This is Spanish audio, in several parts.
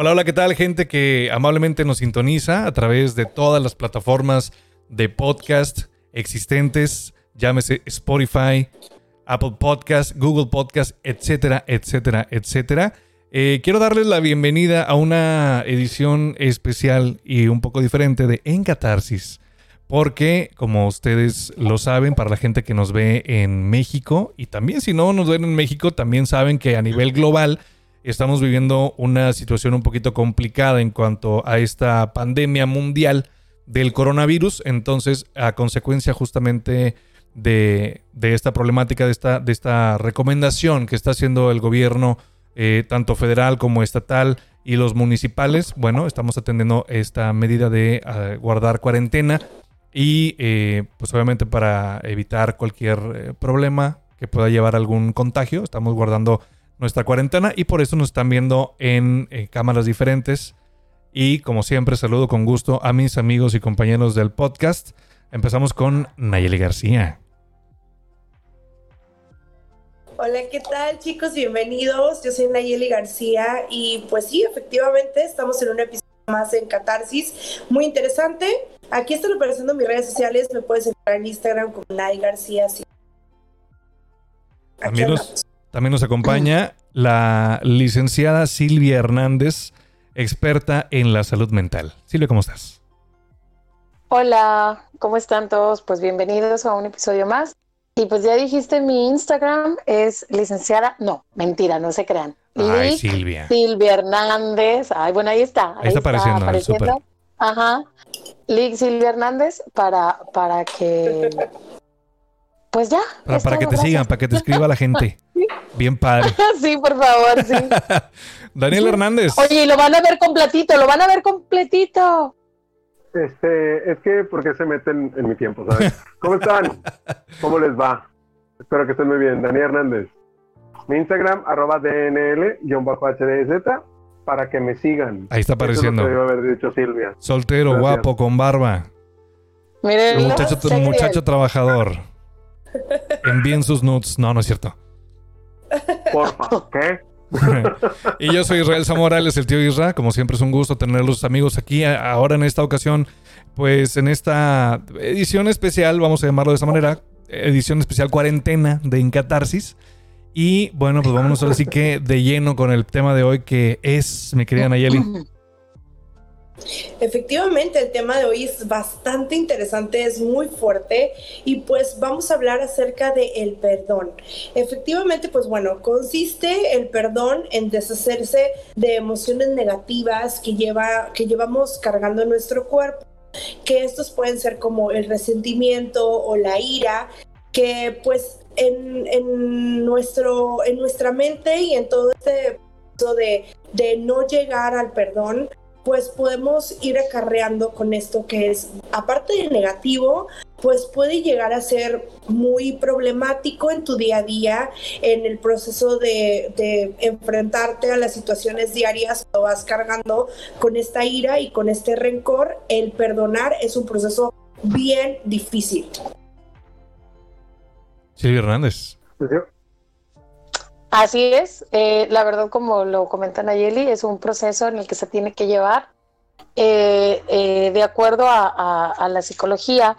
Hola, hola, ¿qué tal gente que amablemente nos sintoniza a través de todas las plataformas de podcast existentes, llámese Spotify, Apple Podcast, Google Podcast, etcétera, etcétera, etcétera. Eh, quiero darles la bienvenida a una edición especial y un poco diferente de En Catarsis. Porque, como ustedes lo saben, para la gente que nos ve en México, y también si no nos ven en México, también saben que a nivel global estamos viviendo una situación un poquito complicada en cuanto a esta pandemia mundial del coronavirus. Entonces, a consecuencia justamente de, esta problemática, de esta, de esta recomendación que está haciendo el gobierno, eh, tanto federal como estatal y los municipales, bueno, estamos atendiendo esta medida de ah, guardar cuarentena y eh, pues obviamente para evitar cualquier eh, problema que pueda llevar algún contagio, estamos guardando nuestra cuarentena y por eso nos están viendo en, eh, cámaras diferentes. Y como siempre, saludo con gusto a mis amigos y compañeros del podcast. Empezamos con Nayeli García. Hola, ¿qué tal chicos? Bienvenidos. Yo soy Nayeli García y pues sí, efectivamente estamos en un episodio más en Catarsis, muy interesante. Aquí estoy apareciendo mis redes sociales, me puedes encontrar en Instagram como Nay García. Amigos, también nos acompaña la licenciada Silvia Hernández, experta en la salud mental. Silvia, ¿cómo estás? Hola, ¿cómo están todos? Pues bienvenidos a un episodio más. Y pues ya dijiste, mi Instagram es licenciada, no, mentira, no se crean. Ay, Silvia. Silvia Hernández. Ay, bueno, ahí está. Ahí, está, apareciendo. Ajá. Lick Silvia Hernández para, para que pues ya. Para, que te sigan, para que te escriba la gente. Bien padre. sí, por favor, sí. Daniel Hernández. Oye, lo van a ver completito, lo van a ver completito. Este, es que porque se meten en mi tiempo, ¿sabes? ¿Cómo están? ¿Cómo les va? Espero que estén muy bien. Daniel Hernández. Mi Instagram, arroba DNL-HDZ, para que me sigan. Ahí está apareciendo. Eso haber dicho Silvia. Soltero, guapo, con barba. Miren, muchacho, muchacho trabajador. Envíen sus nudes. No, no es cierto. Porfa, ¿qué? y yo soy Israel Zamorales, el tío Isra. Como siempre es un gusto tener los amigos aquí. Ahora en esta ocasión, pues en esta edición especial, vamos a llamarlo de esa manera, edición especial cuarentena de Incatarsis. Y bueno, pues vámonos ahora sí que de lleno con el tema de hoy que es, mi querida Nayeli. Efectivamente, el tema de hoy es bastante interesante, es muy fuerte y pues vamos a hablar acerca de el perdón. Efectivamente, pues bueno, consiste el perdón en deshacerse de emociones negativas que lleva que llevamos cargando nuestro cuerpo, que estos pueden ser como el resentimiento o la ira, que pues en, en nuestro en nuestra mente y en todo este de, de no llegar al perdón, pues podemos ir acarreando con esto que es, aparte de negativo, pues puede llegar a ser muy problemático en tu día a día, en el proceso de, enfrentarte a las situaciones diarias, cuando vas cargando con esta ira y con este rencor, el perdonar es un proceso bien difícil. Silvia Hernández. Pues Así es, eh, la verdad como lo comenta Nayeli, es un proceso en el que se tiene que llevar eh, eh, de acuerdo a, la psicología,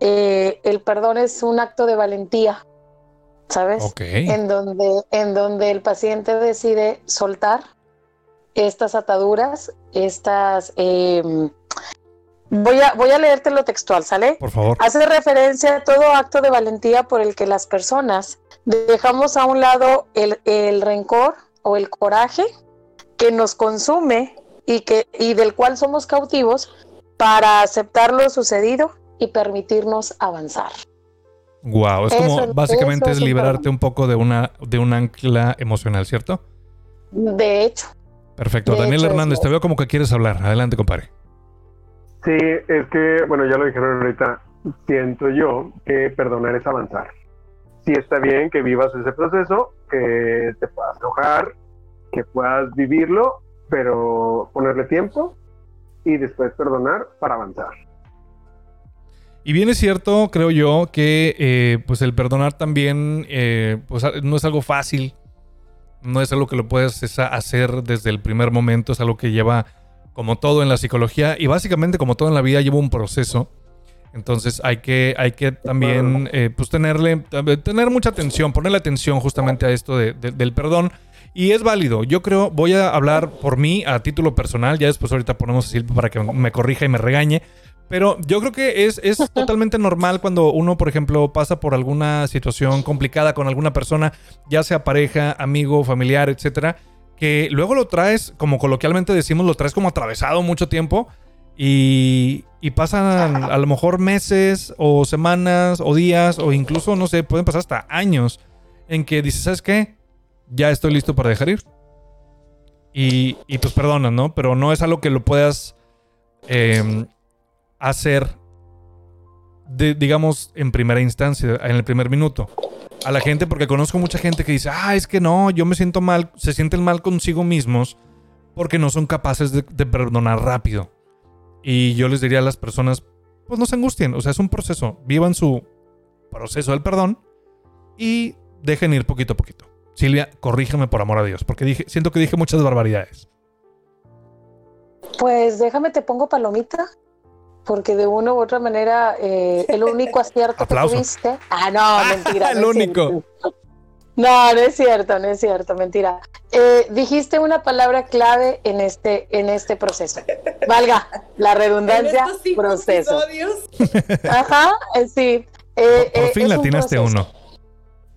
el perdón es un acto de valentía, ¿sabes? En, donde, en donde el paciente decide soltar estas ataduras, estas... Em, voy, a, voy a leerte lo textual, ¿sale? Por favor. Hace referencia a todo acto de valentía por el que las personas dejamos a un lado el, rencor o el coraje que nos consume y, que, y del cual somos cautivos para aceptar lo sucedido y permitirnos avanzar. Wow, es como básicamente es liberarte un poco de una de un ancla emocional, ¿cierto? De hecho. Perfecto. Daniel Hernández, te veo como que quieres hablar. Adelante, compadre. Sí, es que, bueno, ya lo dijeron ahorita, siento yo que perdonar es avanzar sí está bien que vivas ese proceso, que te puedas enojar, que puedas vivirlo, pero ponerle tiempo y después perdonar para avanzar. Y bien es cierto, creo yo, que eh, pues el perdonar también eh, pues no es algo fácil. No es algo que lo puedes hacer desde el primer momento, es algo que lleva, como todo en la psicología y básicamente como todo en la vida, lleva un proceso. Entonces hay que, hay que también eh, pues tenerle, tener mucha atención, ponerle atención justamente a esto del perdón. Y es válido. Yo creo, voy a hablar por mí a título personal. Ya después ahorita ponemos a Silvia para que me corrija y me regañe. Pero yo creo que es, es totalmente normal cuando uno, por ejemplo, pasa por alguna situación complicada con alguna persona, ya sea pareja, amigo, familiar, etcétera, que luego lo traes, como coloquialmente decimos, lo traes como atravesado mucho tiempo y, pasan a lo mejor meses o semanas o días o incluso, no sé, pueden pasar hasta años en que dices, ¿sabes qué? Ya estoy listo para dejar ir. Y, pues perdonas, ¿no? Pero no es algo que lo puedas... Eh, hacer, digamos, en primera instancia, en el primer minuto. A la gente, porque conozco mucha gente que dice, ah, es que no, yo me siento mal, se sienten mal consigo mismos porque no son capaces de, perdonar rápido. Y yo les diría a las personas, pues no se angustien, o sea, es un proceso, vivan su proceso del perdón y dejen ir poquito a poquito. Silvia, corrígeme por amor a Dios, porque dije, siento que dije muchas barbaridades. Pues déjame, te pongo palomita porque de una u otra manera eh, el único acierto que tuviste. Ah, no, mentira. el único. No, no es cierto, no es cierto, mentira. Eh, dijiste una palabra clave en este, en este proceso. Valga la redundancia, ¿En proceso. Ajá, eh, sí. por, fin la tienes uno.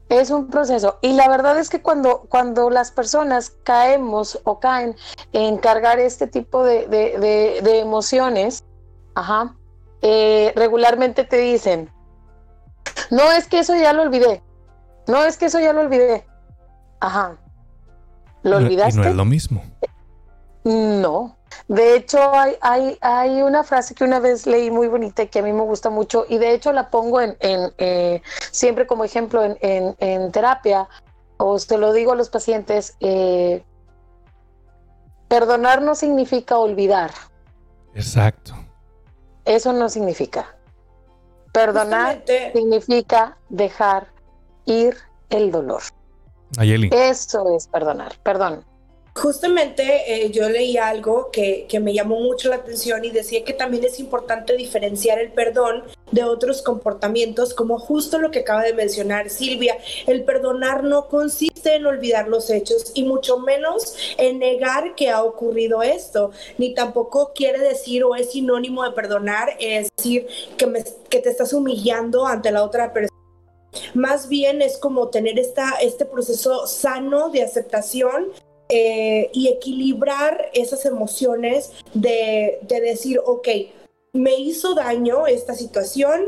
Es un proceso. Y la verdad es que cuando, cuando las personas caemos o caen en cargar este tipo de, de emociones, Ajá. Eh, regularmente te dicen, no es que eso ya lo olvidé. No es que eso ya lo olvidé. Ajá. ¿Lo olvidaste? no es lo mismo. No. De hecho, hay, hay, hay, una frase que una vez leí muy bonita y que a mí me gusta mucho y de hecho la pongo en, en eh, siempre como ejemplo en, en, terapia o te lo digo a los pacientes, eh, perdonar no significa olvidar. Exacto. Eso no significa. Perdonar significa dejar ir el dolor. Ayeli. Eso es perdonar. Perdón. Justamente eh, yo leí algo que, que, me llamó mucho la atención y decía que también es importante diferenciar el perdón de otros comportamientos, como justo lo que acaba de mencionar Silvia. El perdonar no consiste en olvidar los hechos y mucho menos en negar que ha ocurrido esto, ni tampoco quiere decir o es sinónimo de perdonar, es decir, que, me, que te estás humillando ante la otra persona más bien es como tener esta, este proceso sano de aceptación eh, y equilibrar esas emociones de, decir, ok, me hizo daño esta situación,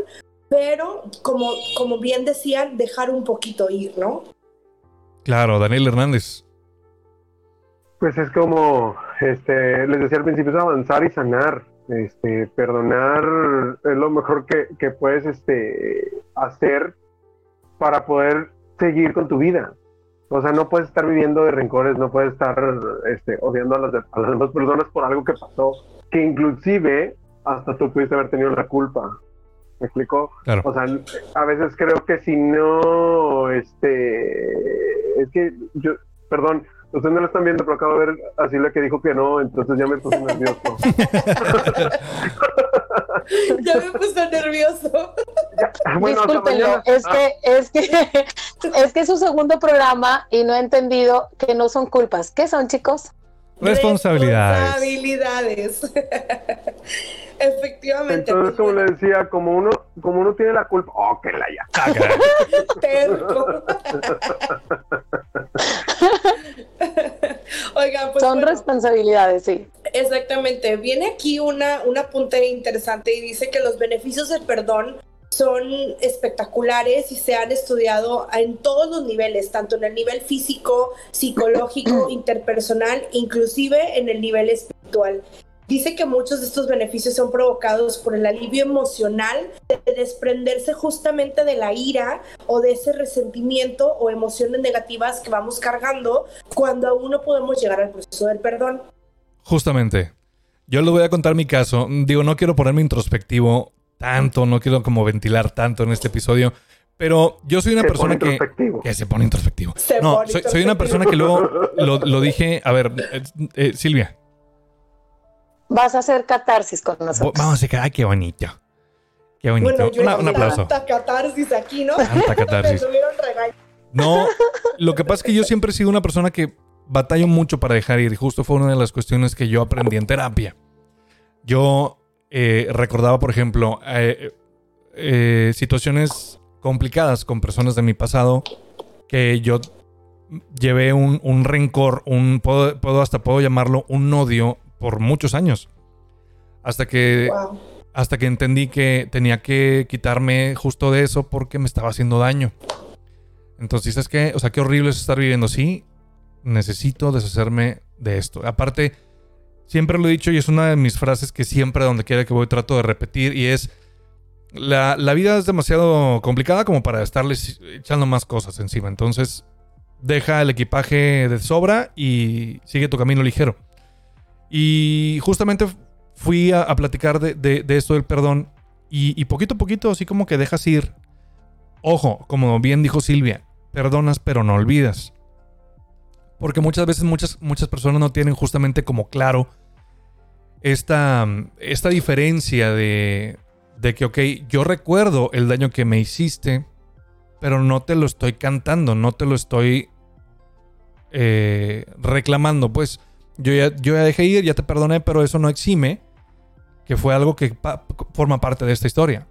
pero como, como bien decían, dejar un poquito ir, ¿no? Claro, Daniel Hernández. Pues es como, este, les decía al principio, es avanzar y sanar. Este, perdonar es lo mejor que, que puedes este, hacer para poder seguir con tu vida. O sea, no puedes estar viviendo de rencores, no puedes estar este, odiando a las, demás personas por algo que pasó, que inclusive hasta tú pudiste haber tenido la culpa. ¿Me explico? O sea, a veces creo que si no, este, es que yo, perdón, ustedes no lo están viendo, pero acabo de ver a Silvia que dijo que no, entonces ya me puse nervioso. ya me puse nervioso. Bueno, es que, es que es que es su segundo programa y no he entendido que no son culpas. ¿Qué son, chicos? Responsabilidades. Responsabilidades. Efectivamente. Entonces, como le decía, como uno, como uno tiene la culpa, oh, que la ya. Ah, Pues Son responsabilidades, sí. Exactamente. Viene aquí una, una punta interesante y dice que los beneficios del perdón son espectaculares y se han estudiado en todos los niveles, tanto en el nivel físico, psicológico, interpersonal, inclusive en el nivel espiritual. Dice que muchos de estos beneficios son provocados por el alivio emocional de desprenderse justamente de la ira o de ese resentimiento o emociones negativas que vamos cargando cuando aún no podemos llegar al proceso del perdón. Justamente. Yo les voy a contar mi caso. Digo, no quiero ponerme introspectivo tanto, no quiero como ventilar tanto en este episodio, Pero yo soy una Se persona pone que, que se pone introspectivo. Se no, pone soy, soy una persona que luego lo, lo dije. A ver, eh, eh, Silvia, Vas a hacer catarsis con nosotros. vamos a decir, ay, qué bonito. Qué bonito. Bueno, yo Una- hice un aplauso. Tanta catarsis aquí, ¿no? Tanta catarsis. No, lo que pasa es que yo siempre he sido una persona que batallo mucho para dejar ir. Justo fue una de las cuestiones que yo aprendí en terapia. Yo eh, recordaba, por ejemplo, eh, eh, situaciones complicadas con personas de mi pasado que yo llevé un, un rencor, un puedo, puedo hasta puedo llamarlo un odio por muchos años. Hasta que Wow. hasta que entendí que tenía que quitarme justo de eso porque me estaba haciendo daño. Entonces, es que, o sea, qué horrible es estar viviendo así. Necesito deshacerme de esto. Aparte, siempre lo he dicho y es una de mis frases que siempre, donde quiera que voy, trato de repetir y es, la, la vida es demasiado complicada como para estarles echando más cosas encima. Entonces, deja el equipaje de sobra y sigue tu camino ligero. Y justamente fui a, platicar de, de- de esto del perdón y, y poquito a poquito así como que dejas ir. Ojo, como bien dijo Silvia, perdonas pero no olvidas. Porque muchas veces muchas, muchas personas no tienen justamente como claro esta, esta diferencia de, de que, ok, yo recuerdo el daño que me hiciste, pero no te lo estoy cantando, no te lo estoy eh, reclamando. Pues yo ya, yo ya dejé ir, ya te perdoné, pero eso no exime que fue algo que pa- forma parte de esta historia.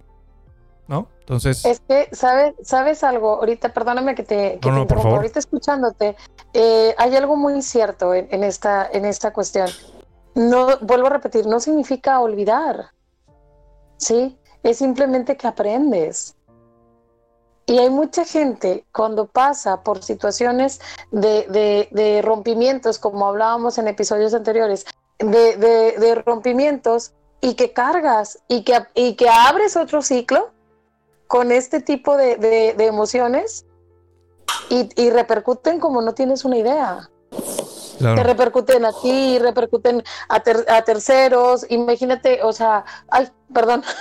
¿No? Entonces, Es que, ¿sabes, ¿sabes algo? Ahorita, perdóname que te, que No, te no, por favor. Ahorita escuchándote, eh, hay algo muy cierto en, en esta, en esta cuestión. No, vuelvo a repetir, no significa olvidar. ¿Sí? Es simplemente que aprendes. Y hay mucha gente cuando pasa por situaciones de, de- rompimientos, como hablábamos en episodios anteriores, de, de- rompimientos y que cargas y que, y que abres otro ciclo con este tipo de emociones y, y repercuten como no tienes una idea. Claro. Te repercuten a ti, repercuten a, ter- a terceros. Imagínate, o sea, ay, perdón.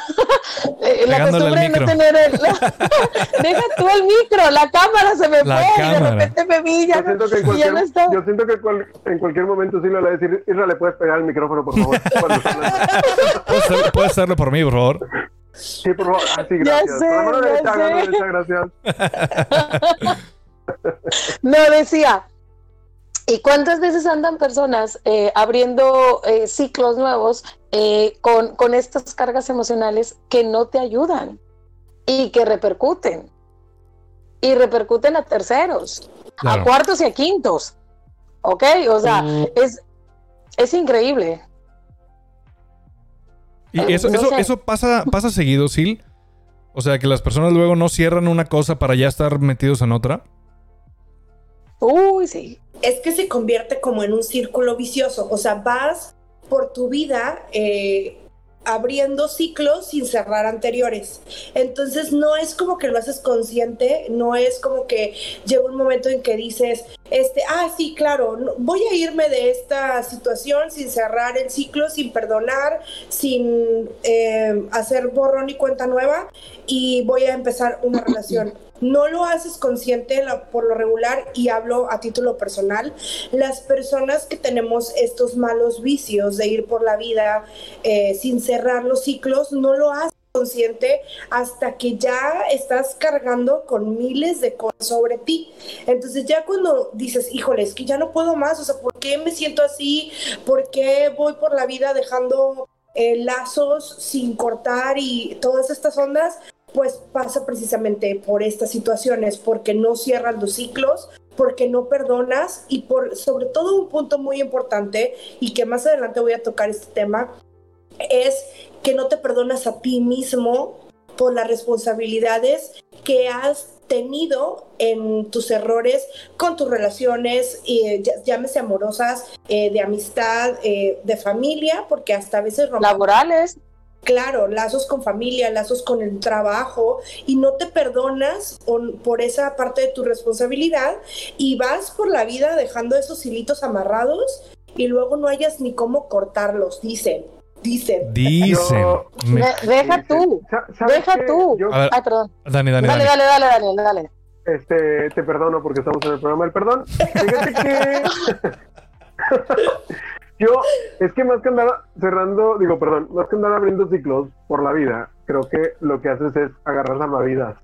Eh, la costumbre de no tener el. Deja tú el micro, la cámara se me La fue y de repente me vi, ya, Yo siento que en y ya cualquier, no está. yo siento que cual- en cualquier momento sí le va a decir, Isra, ¿le puedes pegar el micrófono, por favor? ¿Puedes, hacer- puedes hacerlo por mí, por favor. Sí, por favor. Ah, sí, Ya gracias. sé, sé. derecha, gracias. No, decía. ¿Y cuántas veces andan personas eh, abriendo eh, ciclos nuevos eh, con, con estas cargas emocionales que no te ayudan y que repercuten? Y repercuten a terceros, Claro. a cuartos y a quintos. ¿Ok? O sea, es, es increíble. Y eso, No eso, sé. eso pasa, pasa seguido, Sil. O sea, que las personas luego no cierran una cosa para ya estar metidos en otra. Uy, sí. es que se convierte como en un círculo vicioso. O sea, vas por tu vida eh, abriendo ciclos sin cerrar anteriores. Entonces no es como que lo haces consciente, no es como que llega un momento en que dices, este, ah, sí, claro, voy a irme de esta situación sin cerrar el ciclo, sin perdonar, sin eh, hacer borrón y cuenta nueva y voy a empezar una relación. No lo haces consciente por lo regular y hablo a título personal. Las personas que tenemos estos malos vicios de ir por la vida eh, sin cerrar los ciclos, no lo haces consciente hasta que ya estás cargando con miles de cosas sobre ti. Entonces ya cuando dices, híjole, es que ya no puedo más, o sea, ¿por qué me siento así? ¿Por qué voy por la vida dejando eh, lazos sin cortar y todas estas ondas? Pues pasa precisamente por estas situaciones, porque no cierras los ciclos, porque no perdonas y por sobre todo un punto muy importante y que más adelante voy a tocar este tema es que no te perdonas a ti mismo por las responsabilidades que has tenido en tus errores con tus relaciones, eh, llámese amorosas, eh, de amistad, eh, de familia, porque hasta a veces Laborales. claro, lazos con familia, lazos con el trabajo y no te perdonas on- por esa parte de tu responsabilidad y vas por la vida dejando esos hilitos amarrados y luego no hayas ni cómo cortarlos, dicen. Dicen. Dicen. Yo- Me- De- deja tú. ¿sabes Deja qué? tú. Yo, A ver, Ay, perdón. Dani, Dani, Dale, Dani. dale, dale, dale, dale. este, te perdono porque estamos en el programa del perdón. Fíjate que yo, es que más que andar cerrando, digo, perdón, más que andar abriendo ciclos por la vida, creo que lo que haces es agarrar salvavidas.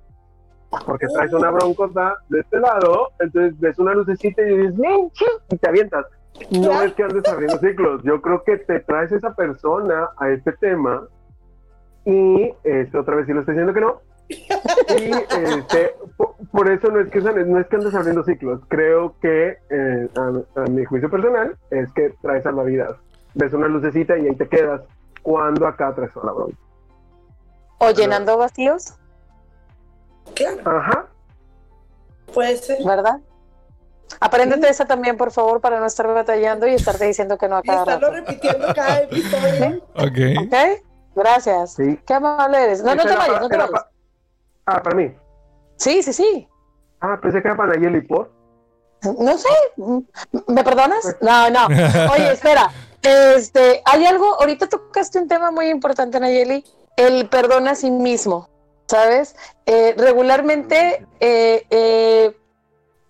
Porque traes una broncota de este lado, entonces ves una lucecita y dices, "Men, chi", y te avientas. No es que andes abriendo ciclos, yo creo que te traes esa persona a este tema y este, otra vez sí lo estoy diciendo que no. Y este, po- por, eso no es que no es que andes abriendo ciclos. Creo que eh, a, a mi juicio personal es que traes salvavidas. Ves una lucecita y ahí te quedas. Cuando acá traes la bronca. O llenando vacíos, Claro, Ajá. puede ser. ¿verdad? Apréndete esa también, por favor, para no estar batallando y estarte diciendo que no a Y cada estarlo rato. repitiendo cada episodio. Ok. ¿Ok? Gracias. Sí. Qué amable eres. No, no te vayas, no te vayas. pa- ah, para mí. Sí, sí, sí. Ah, pensé que era para Nayeli por. No sé. ¿Me perdonas? No, no. Oye, espera. Este, hay algo, ahorita tocaste un tema muy importante, Nayeli, el perdón a sí mismo, ¿sabes? Eh, regularmente, eh, eh,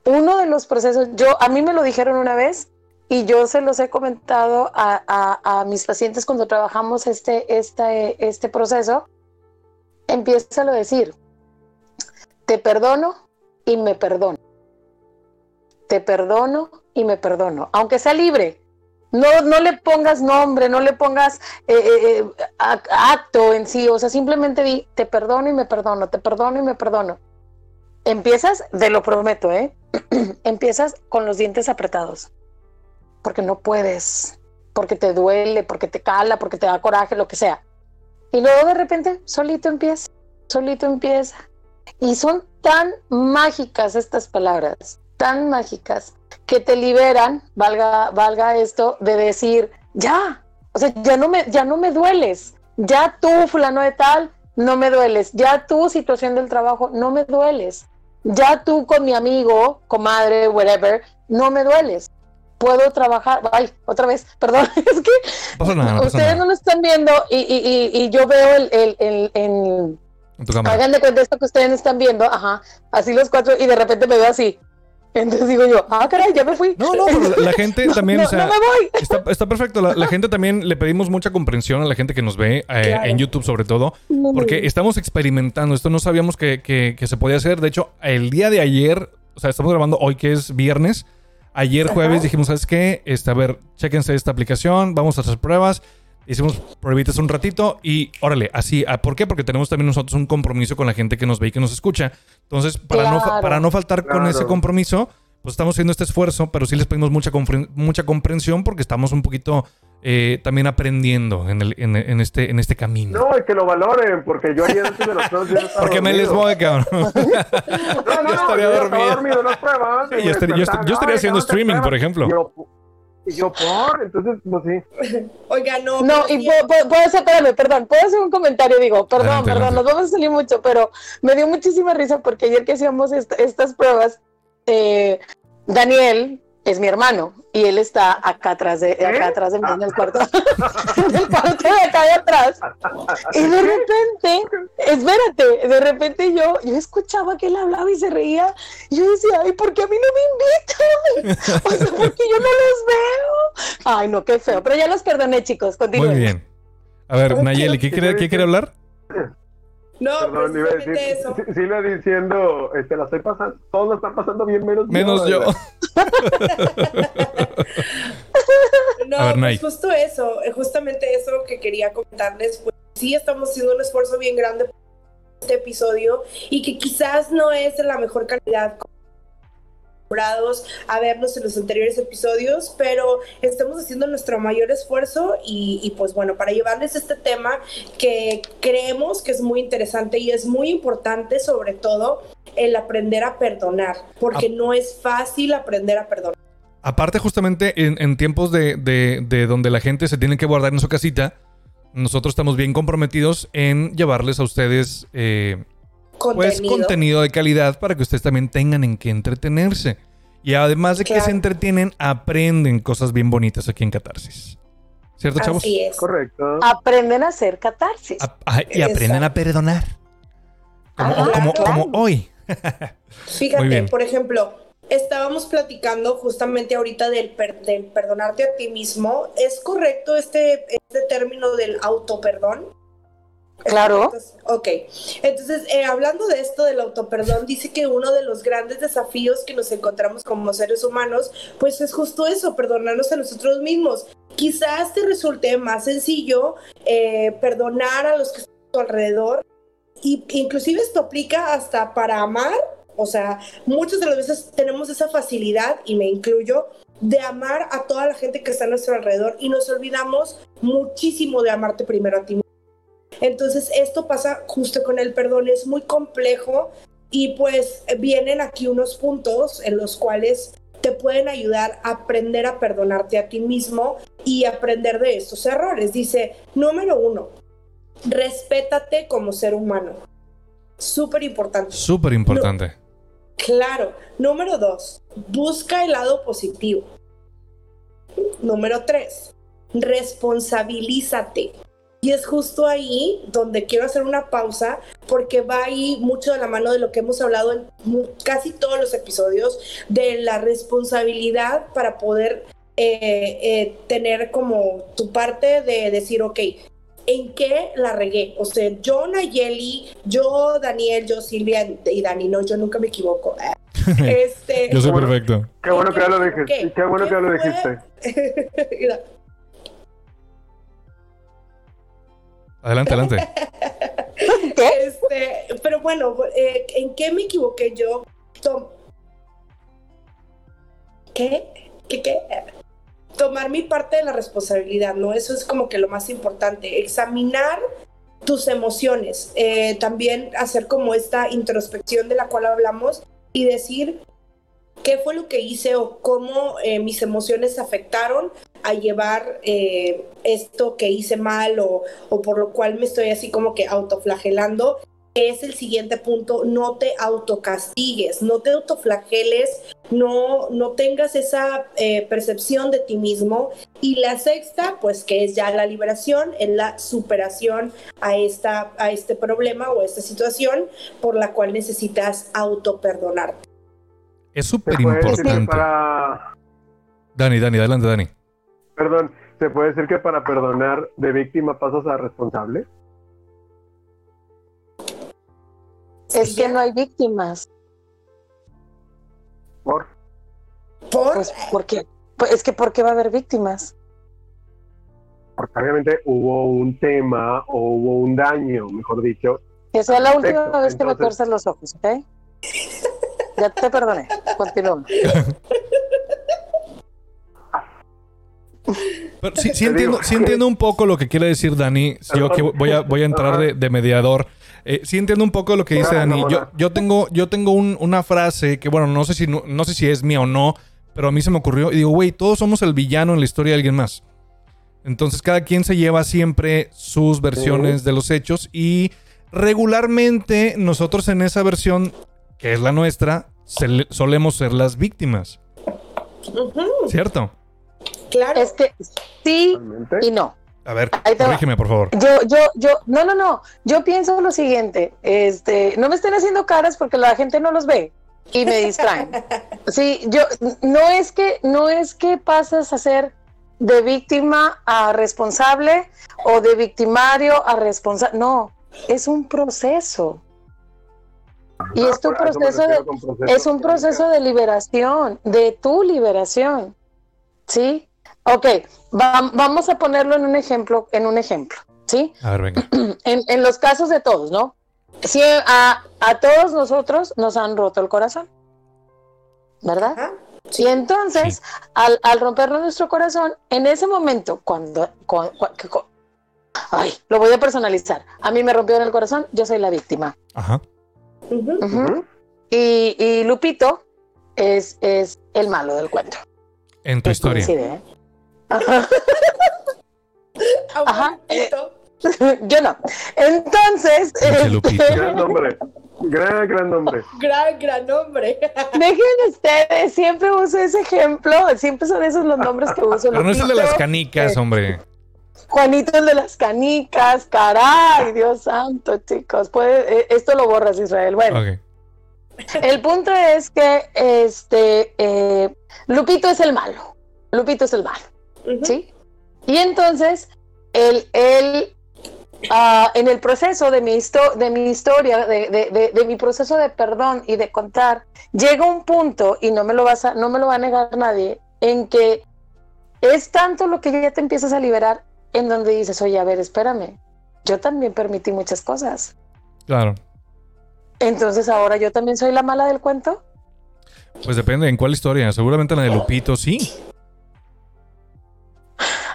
uno de los procesos, yo, a mí me lo dijeron una vez y yo se los he comentado a, mis pacientes cuando trabajamos este, este, proceso, empieza a decir, te perdono y me perdono te perdono y me perdono, aunque sea libre. No, no le pongas nombre, no le pongas eh, eh, eh, ac- acto en sí, o sea, simplemente di, te perdono y me perdono, te perdono y me perdono. Empiezas, te lo prometo, ¿eh? Empiezas con los dientes apretados, porque no puedes, porque te duele, porque te cala, porque te da coraje, lo que sea. Y luego de repente, solito empieza, solito empieza. Y son tan mágicas estas palabras, tan mágicas, que te liberan, valga, valga esto, de decir, ya, o sea, ya no me, ya no me dueles, ya tú, fulano de tal, no me dueles, ya tú, situación del trabajo, no me dueles, ya tú con mi amigo, comadre, whatever, no me dueles. Puedo trabajar, ay, otra vez, perdón, es que No nada, no ustedes nada. no lo están viendo y, y- y- y yo veo el, el, el- el- hagan de cuenta esto que ustedes están viendo, ajá, así los cuatro y de repente me veo así. Entonces digo yo, ah, caray, ya me fui. No, no, pero la- gente también, no, o sea, no me voy. Está, está perfecto. La, la gente también le pedimos mucha comprensión a la gente que nos ve, eh, Claro. en YouTube sobre todo, porque estamos experimentando. Esto no sabíamos que, que- que se podía hacer. De hecho, el día de ayer, o sea, estamos grabando hoy que es viernes. Ayer jueves dijimos, ¿sabes qué? Este, a ver, chéquense esta aplicación, vamos a hacer pruebas. Hicimos pruebitas un ratito y órale, así. ah, ¿Por qué? Porque tenemos también nosotros un compromiso con la gente que nos ve y que nos escucha. Entonces, para, no, para no faltar con ese compromiso, pues estamos haciendo este esfuerzo, pero sí les pedimos mucha, mucha comprensión porque estamos un poquito eh, también aprendiendo en, el- en- en este, en este camino. No, y que lo valoren, porque yo ayer antes de yo estaba porque me les voy, cabrón. No, no, Yo no, estaría yo dormido. estaba dormido en las pruebas. y Sí, yo me estaría- yo despertaban, est- yo estaría "Ay, haciendo ¿cómo te streaming, por pruebas?" ejemplo. Yo, y yo, por, entonces, pues sí. Oiga, no. No, y puedo, puedo- puedo hacer, espérame, perdón, puedo hacer un comentario, digo, perdón, Adelante, perdón, adelante. nos vamos a salir mucho, pero me dio muchísima risa porque ayer que hacíamos esta- estas pruebas, eh, Daniel es mi hermano y él está acá atrás de, acá atrás de mí en el cuarto, en el cuarto de acá de atrás. Y de repente, espérate, de repente yo, yo escuchaba que él hablaba y se reía. Y yo decía, ay, ¿por qué a mí no me invitan? O sea, ¿por qué yo no los veo? Ay, no, qué feo. Pero ya los perdoné, chicos. Continúen. Muy bien. A ver, Nayeli, ¿qué quiere, ¿qué quiere hablar? No, Perdón, iba a decir, eso. sí, sí, iba diciendo, este, la estoy pasando, todos lo están pasando bien, menos, Menos yo. No, A ver, pues justo eso, eh, justamente eso que quería comentarles, pues sí estamos haciendo un esfuerzo bien grande por este episodio y que quizás no es de la mejor calidad a vernos en los anteriores episodios, pero estamos haciendo nuestro mayor esfuerzo y, y, pues bueno, para llevarles este tema que creemos que es muy interesante y es muy importante sobre todo el aprender a perdonar, porque Ah. no es fácil aprender a perdonar. Aparte, justamente en, en tiempos de, de- de donde la gente se tiene que guardar en su casita, nosotros estamos bien comprometidos en llevarles a ustedes eh, pues Contenido. contenido de calidad para que ustedes también tengan en qué entretenerse. Y además de que se entretienen, aprenden cosas bien bonitas aquí en Catarsis. ¿Cierto, chavos? Así es. Correcto. Aprenden a hacer catarsis. A- a- y aprenden a perdonar. Como, Ajá, como, claro. como hoy. Fíjate, Muy bien. por ejemplo, estábamos platicando justamente ahorita del, per- del perdonarte a ti mismo. ¿Es correcto este, este término del autoperdón? ¿Es Claro. Ok. Entonces, eh, hablando de esto del autoperdón, dice que uno de los grandes desafíos que nos encontramos como seres humanos, pues es justo eso, perdonarnos a nosotros mismos. Quizás te resulte más sencillo eh, perdonar a los que están a tu alrededor y inclusive esto aplica hasta para amar, o sea, muchas de las veces tenemos esa facilidad, y me incluyo, de amar a toda la gente que está a nuestro alrededor y nos olvidamos muchísimo de amarte primero a ti mismo. Entonces, esto pasa justo con el perdón, es muy complejo y pues vienen aquí unos puntos en los cuales te pueden ayudar a aprender a perdonarte a ti mismo y aprender de estos errores. Dice, número uno, respétate como ser humano. Súper importante. Súper importante. Claro. Número dos, busca el lado positivo. Número tres, responsabilízate. Y es justo ahí donde quiero hacer una pausa porque va ahí mucho de la mano de lo que hemos hablado en mu- casi todos los episodios de la responsabilidad para poder eh, eh, tener como tu parte de decir, ok, ¿en qué la regué? O sea, yo Nayeli, yo Daniel, yo Silvia y Dani, no, yo nunca me equivoco. Este, Yo soy perfecto. Qué bueno que ya lo ¿Qué? dijiste. Qué bueno que ya lo ¿Qué dijiste. Adelante, adelante. ¿Qué? este, pero bueno, eh, ¿en qué me equivoqué yo? Tom- ¿Qué? ¿Qué qué? Tomar mi parte de la responsabilidad, ¿no? Eso es como que lo más importante. Examinar tus emociones. eh, también hacer como esta introspección de la cual hablamos y decir qué fue lo que hice o cómo eh, mis emociones afectaron a llevar eh, esto que hice mal o, o por lo cual me estoy así como que autoflagelando. Es el siguiente punto, no te autocastigues, no te autoflageles, no, no tengas esa eh, percepción de ti mismo. Y la sexta, pues que es ya la liberación, es la superación a, esta, a este problema o a esta situación por la cual necesitas autoperdonarte. Es súper importante. para. Dani, Dani, adelante, Dani. Perdón, ¿se puede decir que para perdonar de víctima pasas a responsable? Es que no hay víctimas. Por. Por, Pues, ¿por qué? Pues es que ¿por qué va a haber víctimas? Porque obviamente hubo un tema o hubo un daño, mejor dicho. Que sea la última vez que me tuerces los ojos, ¿ok? Ya te perdoné. Continúa. Pero sí, entiendo, sí entiendo un poco lo que quiere decir Dani. Yo que voy a, voy a entrar de, de mediador. Eh, sí entiendo un poco lo que dice Dani. Yo, tengo, yo tengo un- una frase que, bueno, no sé, si, no, no sé si es mía o no, pero a mí se me ocurrió. Y digo, güey, todos somos el villano en la historia de alguien más. Entonces cada quien se lleva siempre sus versiones de los hechos y regularmente nosotros en esa versión, que es la nuestra, se- solemos ser las víctimas. ¿Cierto? Claro. Es que sí Realmente. y no. A ver, corrígeme, por favor. Yo, yo, yo, no, no, no. Yo pienso lo siguiente. Este, no me estén haciendo caras porque la gente no los ve y me distraen. Sí, yo, no es que, no es que pasas a ser de víctima a responsable o de victimario a responsable. No, es un proceso. Y Ah, es tu proceso de, proceso. es un proceso de liberación, de tu liberación. ¿Sí? Ok, va- vamos a ponerlo en un ejemplo, en un ejemplo, ¿sí? A ver, venga. En, en los casos de todos, ¿no? Sí, a, a todos nosotros nos han roto el corazón, ¿verdad? Ajá. Y entonces, al, al rompernos nuestro corazón, en ese momento, cuando, cu- cu- que- cu- ay, lo voy a personalizar. A mí me rompieron el corazón, yo soy la víctima. Ajá. Y, y Lupito es, es el malo del cuento. En tu historia. coincide, ¿eh? Ajá. Eh, Yo no. Entonces, este. Gran nombre. Gran, gran nombre. gran, gran nombre. dejen ustedes, siempre uso ese ejemplo, siempre son esos los nombres que uso. Pero no es el de las canicas, hombre. Juanito el de las canicas, caray, Dios santo, chicos. Puede, eh, esto lo borras, Israel. Bueno, Ok. El punto es que este eh, Lupito es el malo. Lupito es el malo. ¿sí? Y entonces, él, él ah, en el proceso de mi, histo- de mi historia, de, de- de- de mi proceso de perdón y de contar, llega un punto, y no me lo vas a, no me lo va a negar nadie, en que es tanto lo que ya te empiezas a liberar, en donde dices, oye, a ver, espérame, yo también permití muchas cosas. Claro. Entonces ahora yo también soy la mala del cuento. Pues depende en cuál historia. Seguramente la de Lupito sí.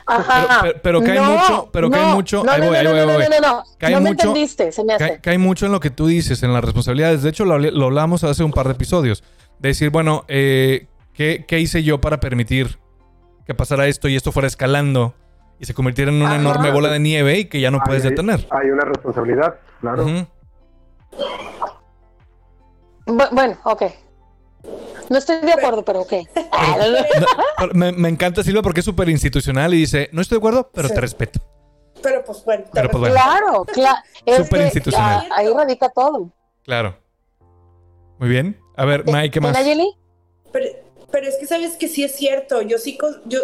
Ajá. pero- pero cae No, mucho- pero cae mucho- No, ahí no, voy, no, ahí no, voy, no, no, no. Cae me mucho- entendiste, se me hace. Cae, cae mucho en lo que tú dices, en las responsabilidades. De hecho, lo, lo hablamos hace un par de episodios. De decir, bueno, eh, ¿qué, qué hice yo para permitir que pasara esto y esto fuera escalando y se convirtiera en una Ajá. enorme bola de nieve y que ya no puedes Hay- detener? Hay una responsabilidad, claro. Ujú. Bu- Bueno, ok. No estoy de acuerdo, pero ok. No, me, me encanta Silvia porque es súper institucional y dice, no estoy de acuerdo, pero Sí. te respeto. Pero pues bueno. Pero, pues, bueno. Claro, claro. Súper institucional. ah, ahí radica todo. Claro. Muy bien. A ver, May, ¿qué más? Pero, pero es que sabes que sí es cierto. Yo sí, con- yo,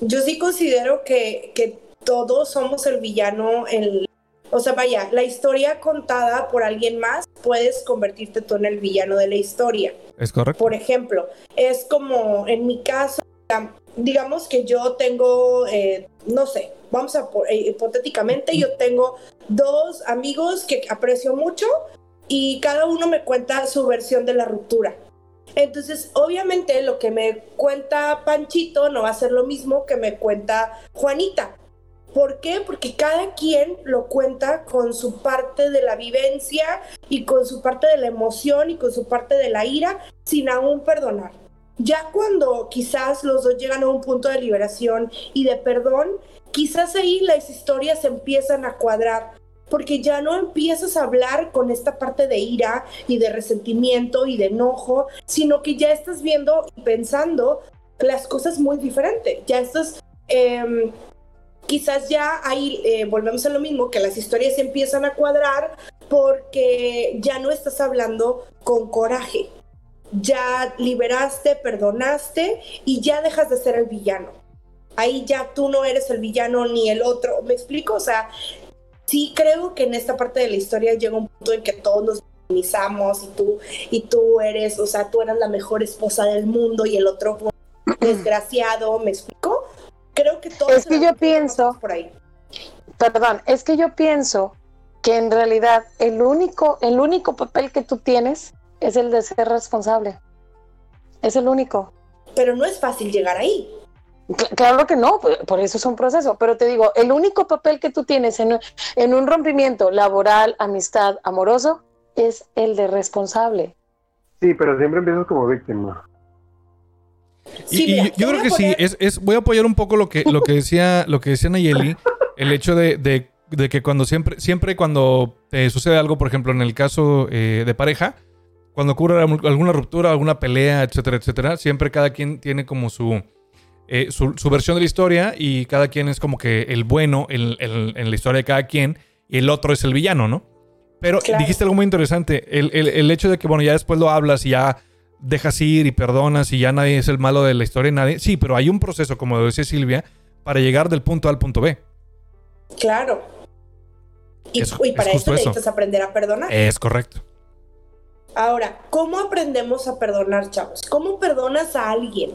yo sí considero que, que todos somos el villano en. O sea, vaya, la historia contada por alguien más, puedes convertirte tú en el villano de la historia. ¿Es correcto? Por ejemplo, es como en mi caso, digamos que yo tengo, eh, no sé, vamos a, eh, hipotéticamente, yo tengo dos amigos que aprecio mucho y cada uno me cuenta su versión de la ruptura. Entonces, obviamente lo que me cuenta Panchito no va a ser lo mismo que me cuenta Juanita. ¿Por qué? Porque cada quien lo cuenta con su parte de la vivencia y con su parte de la emoción y con su parte de la ira sin aún perdonar. Ya cuando quizás los dos llegan a un punto de liberación y de perdón, quizás ahí las historias empiezan a cuadrar, porque ya no empiezas a hablar con esta parte de ira y de resentimiento y de enojo, sino que ya estás viendo y pensando las cosas muy diferentes. Ya estás, em, quizás ya ahí eh, volvemos a lo mismo, que las historias empiezan a cuadrar porque ya no estás hablando con coraje. Ya liberaste, perdonaste y ya dejas de ser el villano. Ahí ya tú no eres el villano ni el otro. ¿Me explico? O sea, sí creo que en esta parte de la historia llega un punto en que todos nos minimizamos y tú, y tú eres, o sea, tú eras la mejor esposa del mundo y el otro fue desgraciado. ¿Me explico? Creo que todos Es que yo pienso- por ahí. Perdón, es que yo pienso que en realidad el único, el único papel que tú tienes es el de ser responsable. Es el único. Pero no es fácil llegar ahí. Cl- Claro que no, por- eso es un proceso, pero te digo, el único papel que tú tienes en, un- en un rompimiento laboral, amistad, amoroso, es el de responsable. Sí, pero siempre empiezas como víctima. Y, Sí, y mira, yo, creo que sí, es, es- voy a apoyar un poco lo que, lo que decía, lo que decía Nayeli, el hecho de, de- de que cuando siempre, siempre cuando te sucede algo, por ejemplo, en el caso eh, de pareja, cuando ocurre alguna ruptura, alguna pelea, etcétera, etcétera, siempre cada quien tiene como su, eh, su, su versión de la historia y cada quien es como que el bueno en, en- en la historia de cada quien y el otro es el villano, ¿no? Pero Claro. dijiste algo muy interesante, el, el- el hecho de que, bueno, ya después lo hablas y ya dejas ir y perdonas y ya nadie es el malo de la historia, nadie. Sí, pero hay un proceso, como decía Silvia, para llegar del punto A al punto B. Claro. Y, Es- y para es eso necesitas aprender a perdonar. Es correcto. Ahora, ¿cómo aprendemos a perdonar, chavos? ¿Cómo perdonas a alguien?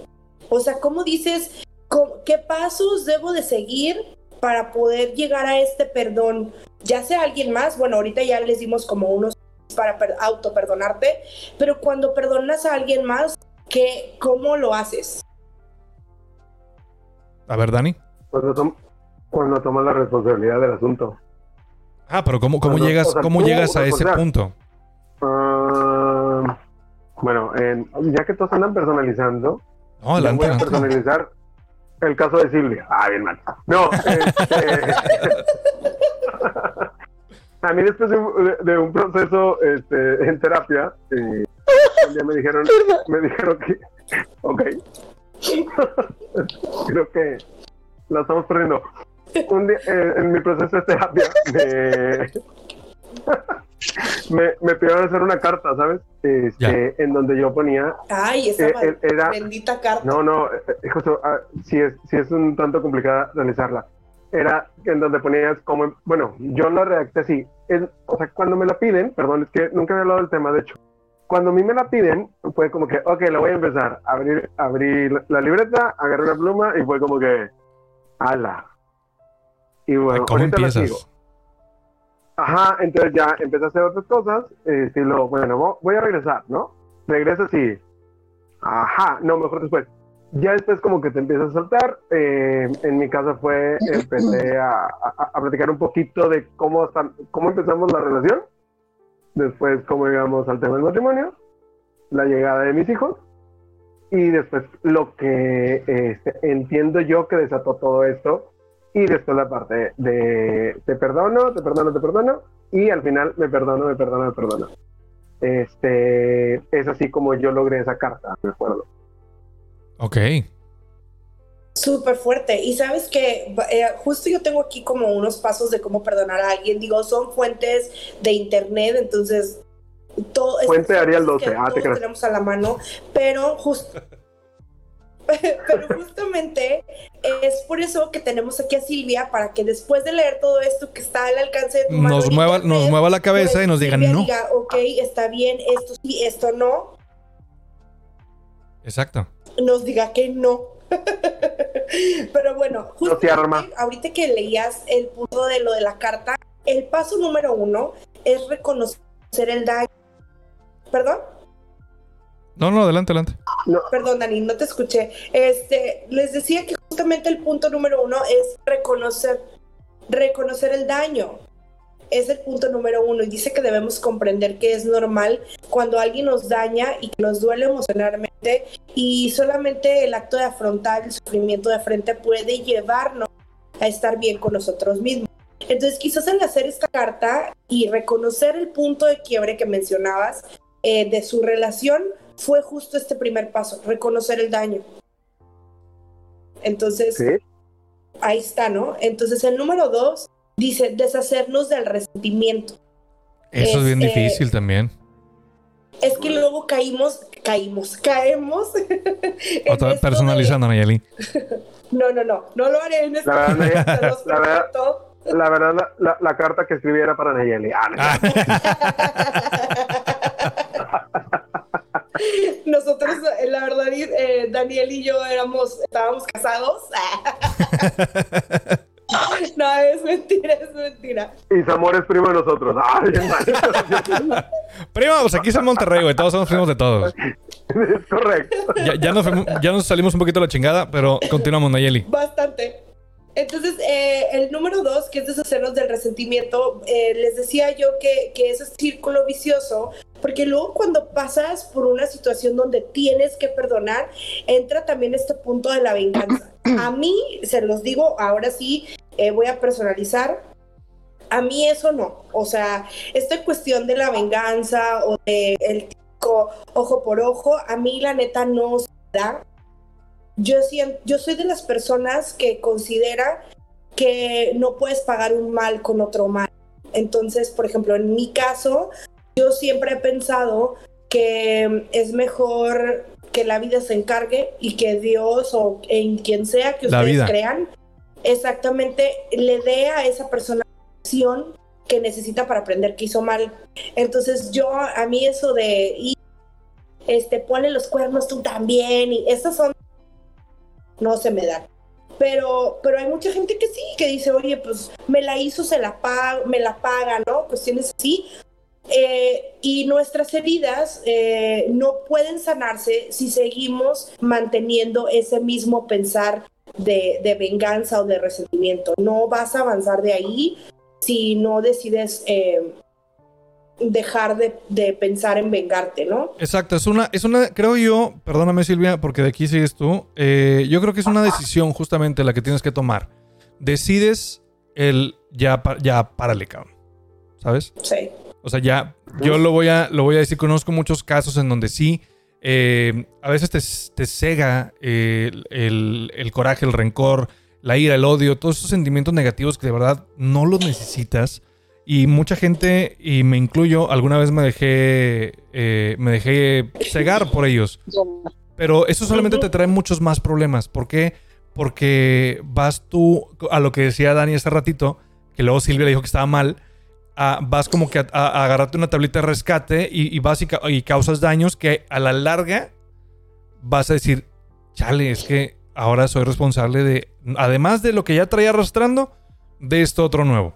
O sea, ¿cómo dices, cómo- qué pasos debo de seguir para poder llegar a este perdón? Ya sea alguien más, bueno, ahorita ya les dimos como unos para per- autoperdonarte, pero cuando perdonas a alguien más, ¿qué, ¿cómo lo haces? A ver, Dani. Cuando, tom- cuando tomas la responsabilidad del asunto. Ah, pero ¿cómo, cómo llegas, o sea, cómo tú llegas a ese punto? Ah, bueno, en- ya que todos andan personalizando, No, adelante, voy a adelante. personalizar el caso de Silvia. Ah, bien mal. No, este, a mí después de un, de- un proceso este, en terapia, eh, un día me dijeron, me dijeron que, ok, creo que la estamos perdiendo. un día, eh, en mi proceso de terapia me, me, pidieron hacer una carta, ¿sabes? Este, en donde yo ponía... Ay, esa eh, era, bendita carta. No, no, eh, justo, ah, sí, es, sí es un tanto complicada realizarla. Era en donde ponías como... Bueno, yo la redacté así. o sea, cuando me la piden, perdón, es que nunca había hablado del tema, de hecho. Cuando a mí me la piden, fue como que, ok, la voy a empezar. Abrir, abrir la libreta, agarré una pluma y fue como que, ala, y bueno, ¿Cómo empiezas? Ajá, entonces ya empecé a hacer otras cosas, eh, estilo, bueno, voy a regresar, ¿no? Regresa así. Ajá, no, mejor después. Ya después como que te empiezas a saltar. Eh, en mi caso fue, empecé a, a, platicar un poquito de cómo, cómo empezamos la relación. Después cómo llegamos al tema del matrimonio. La llegada de mis hijos. Y después lo que este, entiendo yo que desató todo esto y después la parte de te perdono, te perdono, te perdono, y al final me perdono, me perdono, me perdono. Este, es así como yo logré esa carta, me acuerdo. Ok. Súper fuerte. Y sabes que eh, justo yo tengo aquí como unos pasos de cómo perdonar a alguien. Digo, son fuentes de internet, entonces todo Fuente de Ariel 12, ah, te tenemos a la mano, pero justo pero justamente es por eso que tenemos aquí a Silvia, para que después de leer todo esto que está al alcance de tu mano nos, mueva, nos mueva la cabeza y pues, nos digan no. Diga, ok, está bien, esto sí, esto no. Exacto. Nos diga que no. Pero bueno, justo ahorita que leías el punto de lo de la carta, el paso número uno es reconocer el daño. ¿Perdón? No, no, adelante, adelante. Perdón, Dani, no te escuché. Este, les decía que justamente el punto número uno es reconocer, reconocer el daño. Es el punto número uno y dice que debemos comprender que es normal cuando alguien nos daña y que nos duele emocionalmente y solamente el acto de afrontar el sufrimiento de frente puede llevarnos a estar bien con nosotros mismos. Entonces, quizás al hacer esta carta y reconocer el punto de quiebre que mencionabas eh, de su relación, fue justo este primer paso, reconocer el daño. Entonces, ahí está, ¿no? Entonces, el número dos dice deshacernos del resentimiento. Eso es, bien este, difícil también. Es que luego caímos, caímos, caemos. Otra vez personalizando, Nayeli. no, no, no, no lo haré en este la verdad, la, verdad, la, verdad la, carta que escribí era para Nayeli. Ah, Nosotros, eh, la verdad, eh, Daniel y yo éramos, estábamos casados. No, es mentira, es mentira. Y Zamor es primo de nosotros. primo, pues aquí es en Monterrey, güey. Todos somos primos de todos. Es correcto. Ya, ya, nos, ya nos salimos un poquito de la chingada, pero continuamos, Nayeli. Bastante. Entonces, eh, el número dos, que es deshacernos del resentimiento, eh, les decía yo que, que es círculo vicioso, porque luego cuando pasas por una situación donde tienes que perdonar, entra también este punto de la venganza. A mí, se los digo, ahora sí, eh, voy a personalizar, a mí eso no. O sea, esta cuestión de la venganza o de el ojo por ojo, a mí la neta no se da yo, yo soy de las personas que considera que no puedes pagar un mal con otro mal. Entonces, por ejemplo, en mi caso, yo siempre he pensado que es mejor que la vida se encargue y que Dios o en quien sea que ustedes crean, exactamente le dé a esa persona la acción que necesita para aprender que hizo mal. Entonces yo, a mí eso de, y, este, pone los cuernos tú también, y esas son no se me da. Pero, pero hay mucha gente que sí, que dice, oye, pues me la hizo, se la paga, me la paga, ¿no? Cuestiones así. Eh, y nuestras heridas eh, no pueden sanarse si seguimos manteniendo ese mismo pensar de, de, venganza o de resentimiento. No vas a avanzar de ahí si no decides eh, dejar de, pensar en vengarte, ¿no? Exacto, es una, es una, creo yo, perdóname Silvia, porque de aquí sigues tú, eh, yo creo que es una decisión justamente la que tienes que tomar. Decides el ya, ya párale, cabrón. ¿Sabes? Sí. O sea, ya, yo lo voy a, lo voy a decir, conozco muchos casos en donde sí, eh, a veces te, te cega eh, el, el, coraje, el rencor, la ira, el odio, todos esos sentimientos negativos que de verdad no los necesitas. Y mucha gente, y me incluyo, alguna vez me dejé, eh, me dejé cegar por ellos. Pero eso solamente te trae muchos más problemas. ¿Por qué? Porque vas tú, a lo que decía Dani hace ratito, que luego Silvia le dijo que estaba mal, a- vas como que a, a agarrarte una tablita de rescate y, y vas y, ca- y causas daños que a la larga vas a decir, chale, es que ahora soy responsable de, además de lo que ya traía arrastrando, de esto otro nuevo.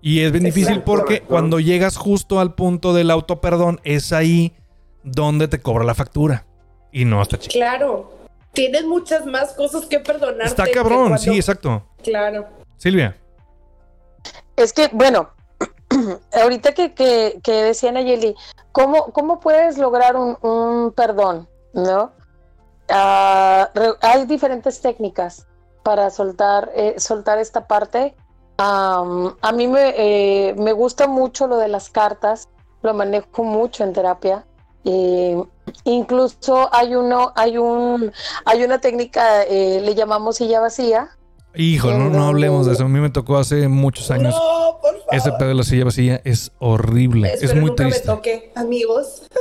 Y es bien difícil porque cuando llegas justo al punto del auto perdón, es ahí donde te cobra la factura. Y no está chido. Claro. Tienes muchas más cosas que perdonarte. Está que cabrón, cuando- sí, exacto. Claro. Silvia. Es que, bueno, ahorita que, que, decía Nayeli, ¿cómo, ¿cómo puedes lograr un, perdón? ¿No? Ah, hay diferentes técnicas para soltar, eh, soltar esta parte. A mí me, eh, me gusta mucho lo de las cartas, lo manejo mucho en terapia. Incluso hay uno, hay un, hay una técnica, eh, le llamamos silla vacía, Hijo, no, no hablemos de eso. A mí me tocó hace muchos años. No, por favor. Ese pedo de la silla vacía es horrible. Espero es muy nunca triste. me toque, amigos.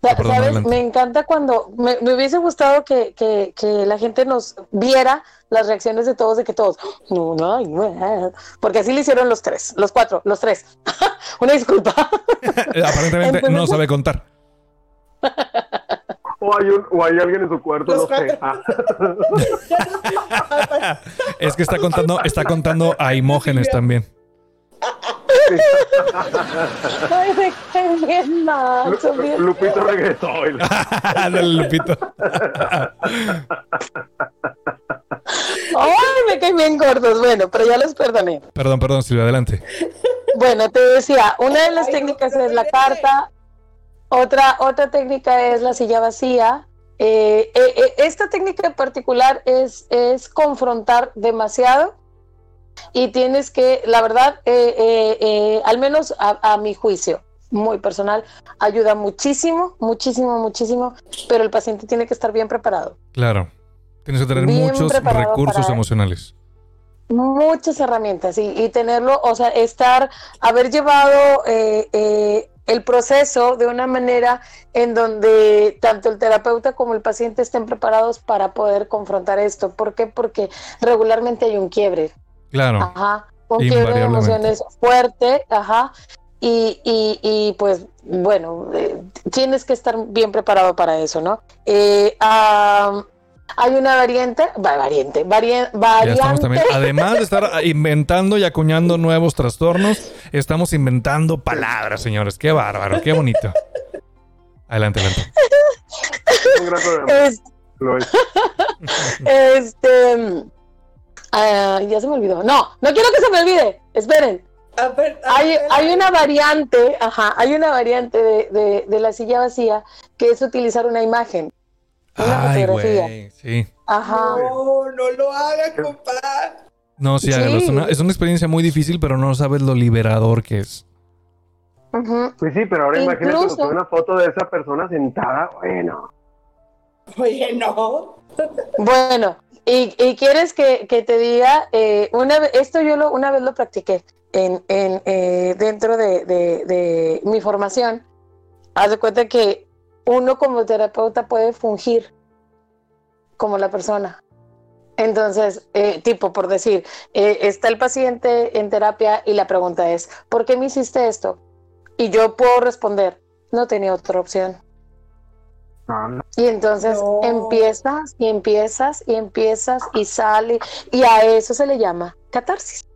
Perdón, ¿Sabes? adelante. Me encanta cuando me, me hubiese gustado que, que- que la gente nos viera las reacciones de todos, de que todos, no, no, no", porque así lo hicieron los tres, los cuatro, los tres. Una disculpa. Aparentemente no sabe contar. O hay, un, o hay alguien en su cuarto, Los no sé. Ah, Es que está contando, está contando a Imógenes también. Lupito regresó. Dale, Lupito. Ay, me caen bien gordos. Bueno, pero ya los perdoné. Perdón, perdón, Silvia, adelante. Bueno, te decía, una de las técnicas es la carta, otra, otra técnica es la silla vacía. Eh, eh, eh, esta técnica en particular es, es confrontar demasiado y tienes que, la verdad, eh, al menos a, a mi juicio, muy personal, ayuda muchísimo, muchísimo, muchísimo, pero el paciente tiene que estar bien preparado. Claro. Tienes que tener Bien muchos recursos emocionales. muchas herramientas y, y tenerlo, o sea, estar, haber llevado eh, eh, el proceso de una manera en donde tanto el terapeuta como el paciente estén preparados para poder confrontar esto. ¿Por qué? Porque regularmente hay un quiebre, Claro. ajá, un quiebre de emociones fuerte, ajá, y, y, y pues bueno, eh, tienes que estar bien preparado para eso, ¿no? Eh, hay una variante, va- variante, variante. también. Además de estar inventando y acuñando nuevos trastornos, estamos inventando palabras, señores. Qué bárbaro, qué bonito. Adelante, adelante. Un gran programa. Es- Lo es. Este. ah, ya se me olvidó. No, no quiero que se me olvide. Esperen. A ver, a Hay, ver. hay una variante, ajá, hay una variante de, de- de la silla vacía que es utilizar una imagen. Una Ay, fotografía. güey. Sí. Ajá. No, no lo haga, compa. No, sí, Sí. hágalo. Es una, es una experiencia muy difícil, pero no sabes lo liberador que es. ujú. Pues sí, pero ahora imagínate Incluso- una foto de esa persona sentada. Bueno, Oye, no. Bueno, y, y quieres que, que te diga, eh, una vez, esto yo lo, una vez lo practiqué en, en, eh, dentro de, de- de mi formación. Haz de cuenta que uno como terapeuta puede fungir como la persona. Entonces, eh, tipo, por decir, eh, está el paciente en terapia y la pregunta es, ¿por qué me hiciste esto? Y yo puedo responder, no tenía otra opción. no, no. Y entonces No. empiezas y empiezas y empiezas y sale y a eso se le llama catarsis.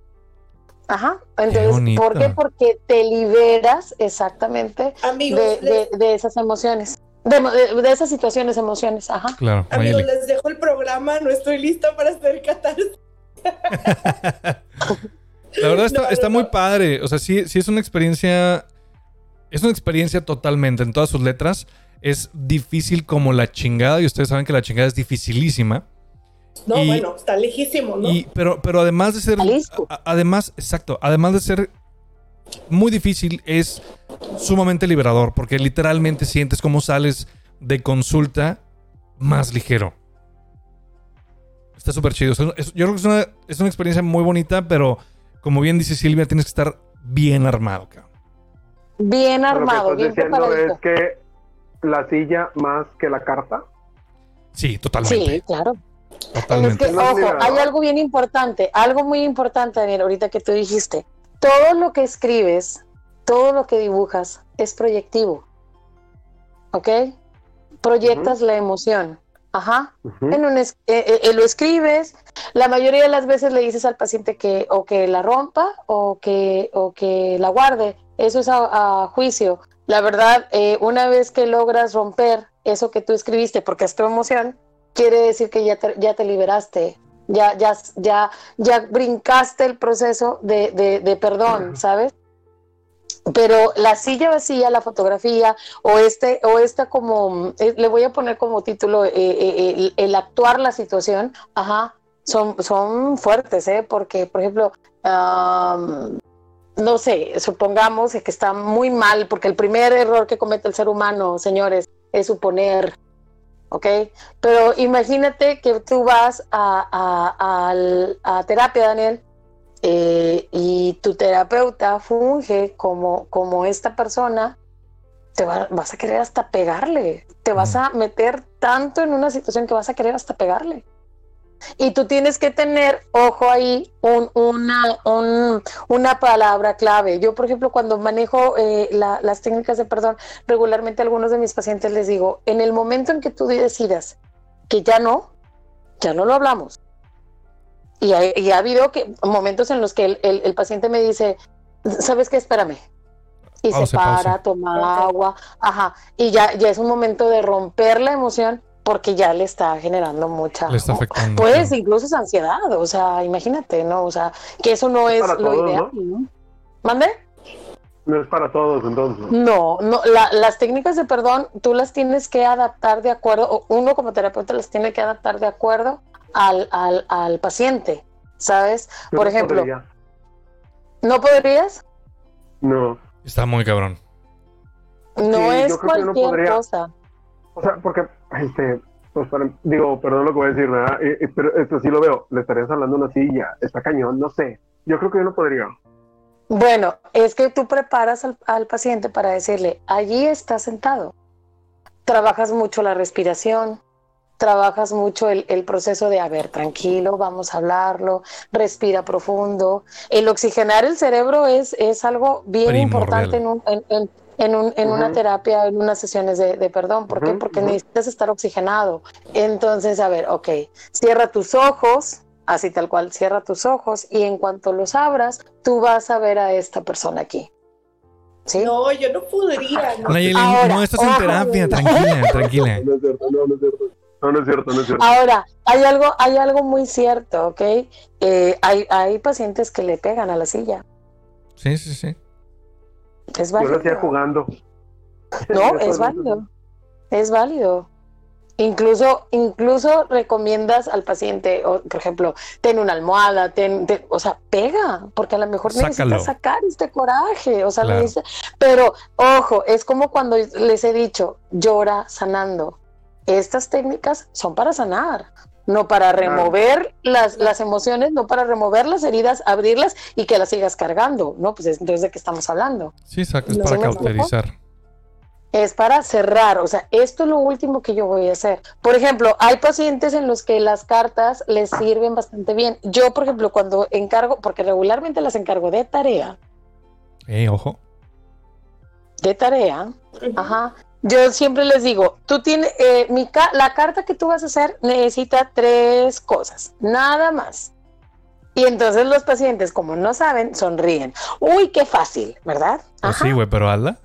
Ajá. Entonces. ¿por qué? Porque te liberas exactamente Amigos, de, les, de- de esas emociones, de, de- esas situaciones, emociones. Ajá. Claro. amigos, Mayeli. les dejo el programa. No estoy lista para hacer catarsis. La verdad está, No, no, está muy no. padre. O sea, sí, sí es una experiencia. Es una experiencia totalmente en todas sus letras. Es difícil como la chingada. Y ustedes saben que la chingada es dificilísima. No, Y- bueno, está lejísimo, ¿no? Y, pero, pero además de ser. A- además, exacto. Además de ser muy difícil, es sumamente liberador. Porque literalmente sientes cómo sales de consulta más ligero. Está súper chido. O sea, es- yo creo que es una, es una experiencia muy bonita, pero como bien dice Silvia, tienes que estar bien armado, cabrón. Bien Pero lo que armado, estás bien diciendo es que la silla más que la carta. Sí, totalmente. Sí, claro. Es que, ojo, hay algo bien importante, algo muy importante, Daniel, ahorita que tú dijiste. Todo lo que escribes, todo lo que dibujas es proyectivo. ¿Ok? Proyectas la emoción. Ajá. En un es- eh, eh, eh, lo escribes, la mayoría de las veces le dices al paciente que o que la rompa o que, o que la guarde. Eso es a, a juicio. La verdad, eh, una vez que logras romper eso que tú escribiste, porque es tu emoción, quiere decir que ya te, ya te liberaste, ya, ya, ya, ya brincaste el proceso de, de- de perdón, ¿sabes? Pero la silla vacía, la fotografía, o este, o esta como, eh, le voy a poner como título eh, eh, el, el actuar la situación, ajá, son, son fuertes, ¿eh? Porque, por ejemplo, am, no sé, supongamos que está muy mal, porque el primer error que comete el ser humano, señores, es suponer, ¿ok? Pero imagínate que tú vas a, a- terapia, Daniel, eh, y tu terapeuta funge como, como esta persona, te va- vas a querer hasta pegarle, te vas a meter tanto en una situación que vas a querer hasta pegarle. Y tú tienes que tener, ojo ahí, un- una, un- una palabra clave. Yo, por ejemplo, cuando manejo eh, la- las técnicas de perdón, regularmente a algunos de mis pacientes les digo, en el momento en que tú decidas que ya no, ya no lo hablamos. Y ha, y ha habido que, momentos en los que el, el- el paciente me dice, ¿sabes qué? Espérame. Y se para, toma agua, ajá. Y ya, ya es un momento de romper la emoción porque ya le está generando mucha... Le está afectando. Pues incluso es ansiedad, o sea, imagínate, ¿no? O sea, que eso no Es lo todos, ideal, ¿no? ¿Mande? No es para todos, entonces. No, no, la- las técnicas de perdón tú las tienes que adaptar de acuerdo, o uno como terapeuta las tiene que adaptar de acuerdo al, al, al paciente, ¿sabes? Yo Por no ejemplo, podría. ¿no podrías? No. Está muy cabrón. No Sí, es no cualquier podría. cosa. O sea, porque, este, pues para, digo, perdón lo que voy a decir, ¿verdad? Eh, eh, pero esto sí lo veo. Le estarías hablando a una silla, está cañón, no sé. Yo creo que yo no podría. Bueno, es que tú preparas al, al paciente para decirle, allí está sentado. Trabajas mucho la respiración, trabajas mucho el, el proceso de, a ver, tranquilo, vamos a hablarlo, respira profundo. El oxigenar el cerebro es, es algo bien Primordial. importante en, un- en- en- en un- en una terapia, en unas sesiones de, de perdón. ¿Por qué? Porque necesitas estar oxigenado. Entonces, a ver, ok, cierra tus ojos, así tal cual, cierra tus ojos y en cuanto los abras, tú vas a ver a esta persona aquí. ¿Sí? No, yo no podría. no. Nayeli, Ahora, no estás en terapia, tranquila, tranquila. No es cierto, no, no es cierto. No, no es cierto, no es cierto. Ahora, hay algo, hay algo muy cierto, ¿ok? Eh, hay, hay pacientes que le pegan a la silla. Sí, sí, sí. Es Yo lo hacía jugando. No, es válido. Es válido. Incluso, incluso recomiendas al paciente, o, por ejemplo, ten una almohada, ten, ten- o sea, pega, porque a lo mejor Sácalo. necesitas sacar este coraje, o sea, Claro. necesita- pero ojo, es como cuando les he dicho, llora sanando. Estas técnicas son para sanar, no para remover las, las emociones, no para remover las heridas, abrirlas y que las sigas cargando, ¿no? Pues es- entonces de qué estamos hablando. Sí, exacto, es para cauterizar. es para cerrar, o sea, esto es lo último que yo voy a hacer. Por ejemplo, hay pacientes en los que las cartas les sirven bastante bien. Yo, por ejemplo, cuando encargo, porque regularmente las encargo de tarea, Eh, ojo. de tarea, ajá, yo siempre les digo, tú tienes, eh, mi ca- la carta que tú vas a hacer necesita tres cosas, nada más. Y entonces los pacientes, como no saben, sonríen. Uy, qué fácil, ¿verdad? Pues sí, güey, pero hazla.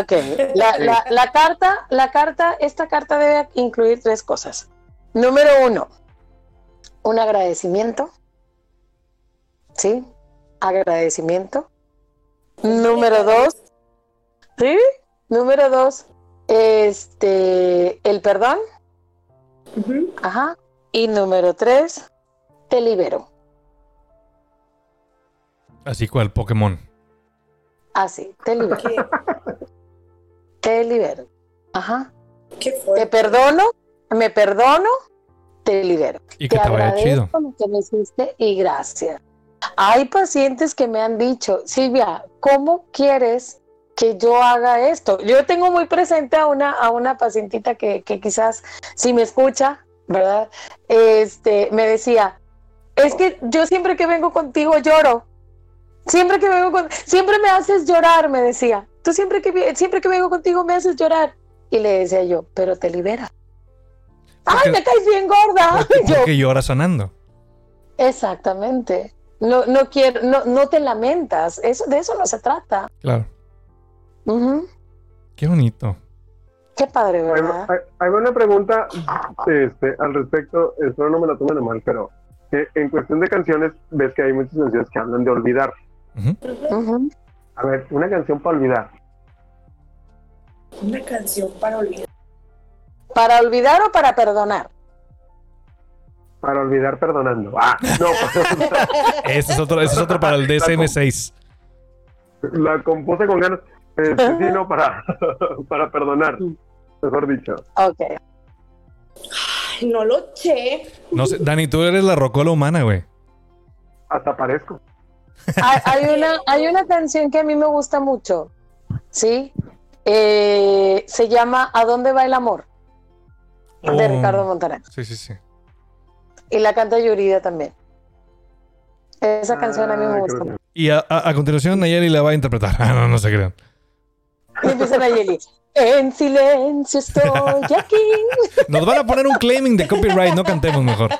Ok, la, la- la carta, la carta, esta carta debe incluir tres cosas. Número uno, un agradecimiento. ¿Sí? Agradecimiento. Número dos, ¿sí? Número dos, este, el perdón. Ajá. Y número tres, te libero. Así cual Pokémon. Así, te libero. Qué, Te libero. Ajá. qué Te fuerte. perdono, me perdono, te libero. Y que te te vaya chido. lo que me hiciste y gracias. Hay pacientes que me han dicho, Silvia, ¿cómo quieres que yo haga esto? Yo tengo muy presente a una, a una pacientita que, que quizás si me escucha, ¿verdad? Este, me decía, es que yo siempre que vengo contigo lloro. Siempre que vengo con, siempre me haces llorar, me decía. Tú siempre que siempre que vengo contigo me haces llorar. Y le decía yo, pero te libera. Porque- Ay, me caes bien gorda. Porque, Yo, llora sanando. exactamente. No, no quiero, no, no te lamentas. Eso, de eso no se trata. Claro. Ujú. Qué bonito. Qué padre, ¿verdad? hay- hay una pregunta este, al respecto, espero no me la tomen mal, pero eh, en cuestión de canciones, ves que hay muchas canciones que hablan de olvidar. Ujú. A ver, una canción para olvidar. Una canción para olvidar. ¿Para olvidar o para perdonar? Para olvidar perdonando. Ah, no, Ese es otro, ese es otro para el DSM6. la compuse con ganas. Este, sí, no, para, para perdonar, mejor dicho. Ok. Ay, no lo sé. No sé, Dani, tú eres la rocola humana, güey. Hasta parezco. Hay, hay una, hay una canción que a mí me gusta mucho, ¿sí? Eh, se llama ¿A dónde va el amor? De Oh. Ricardo Montaner. Sí, sí, sí. Y la canta Yurida también. Esa canción a mí me Ah, gusta. que- Y a, a- a continuación Nayeli la va a interpretar. Ah, no, no se crean. Y empieza Nayeli. En silencio estoy aquí. Nos van a poner un claiming de copyright, no cantemos mejor.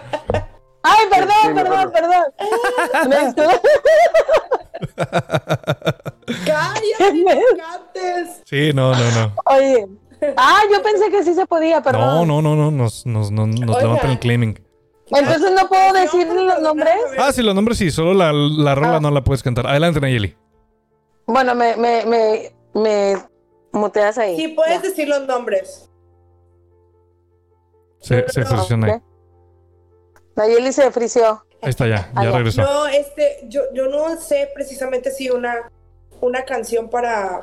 Ay, perdón, Sí, perdón, mejor perdón. ¡Cállate, cantes! Sí, no, no, no. Oye. Ah, yo pensé que sí se podía, perdón. No, no, no, no. Nos, nos, nos, nos levantan el claiming. Entonces no puedo decir los nombres. Ah, sí, los nombres sí, solo la, la rola Ah. no la puedes cantar. Adelante, Nayeli. Bueno, me, me, me, me muteas ahí. Sí, puedes Ya. decir los nombres. Se, se. Nayeli se frició. Ahí está ya, ya regresó. No, este, yo, yo no sé precisamente si una, una canción para.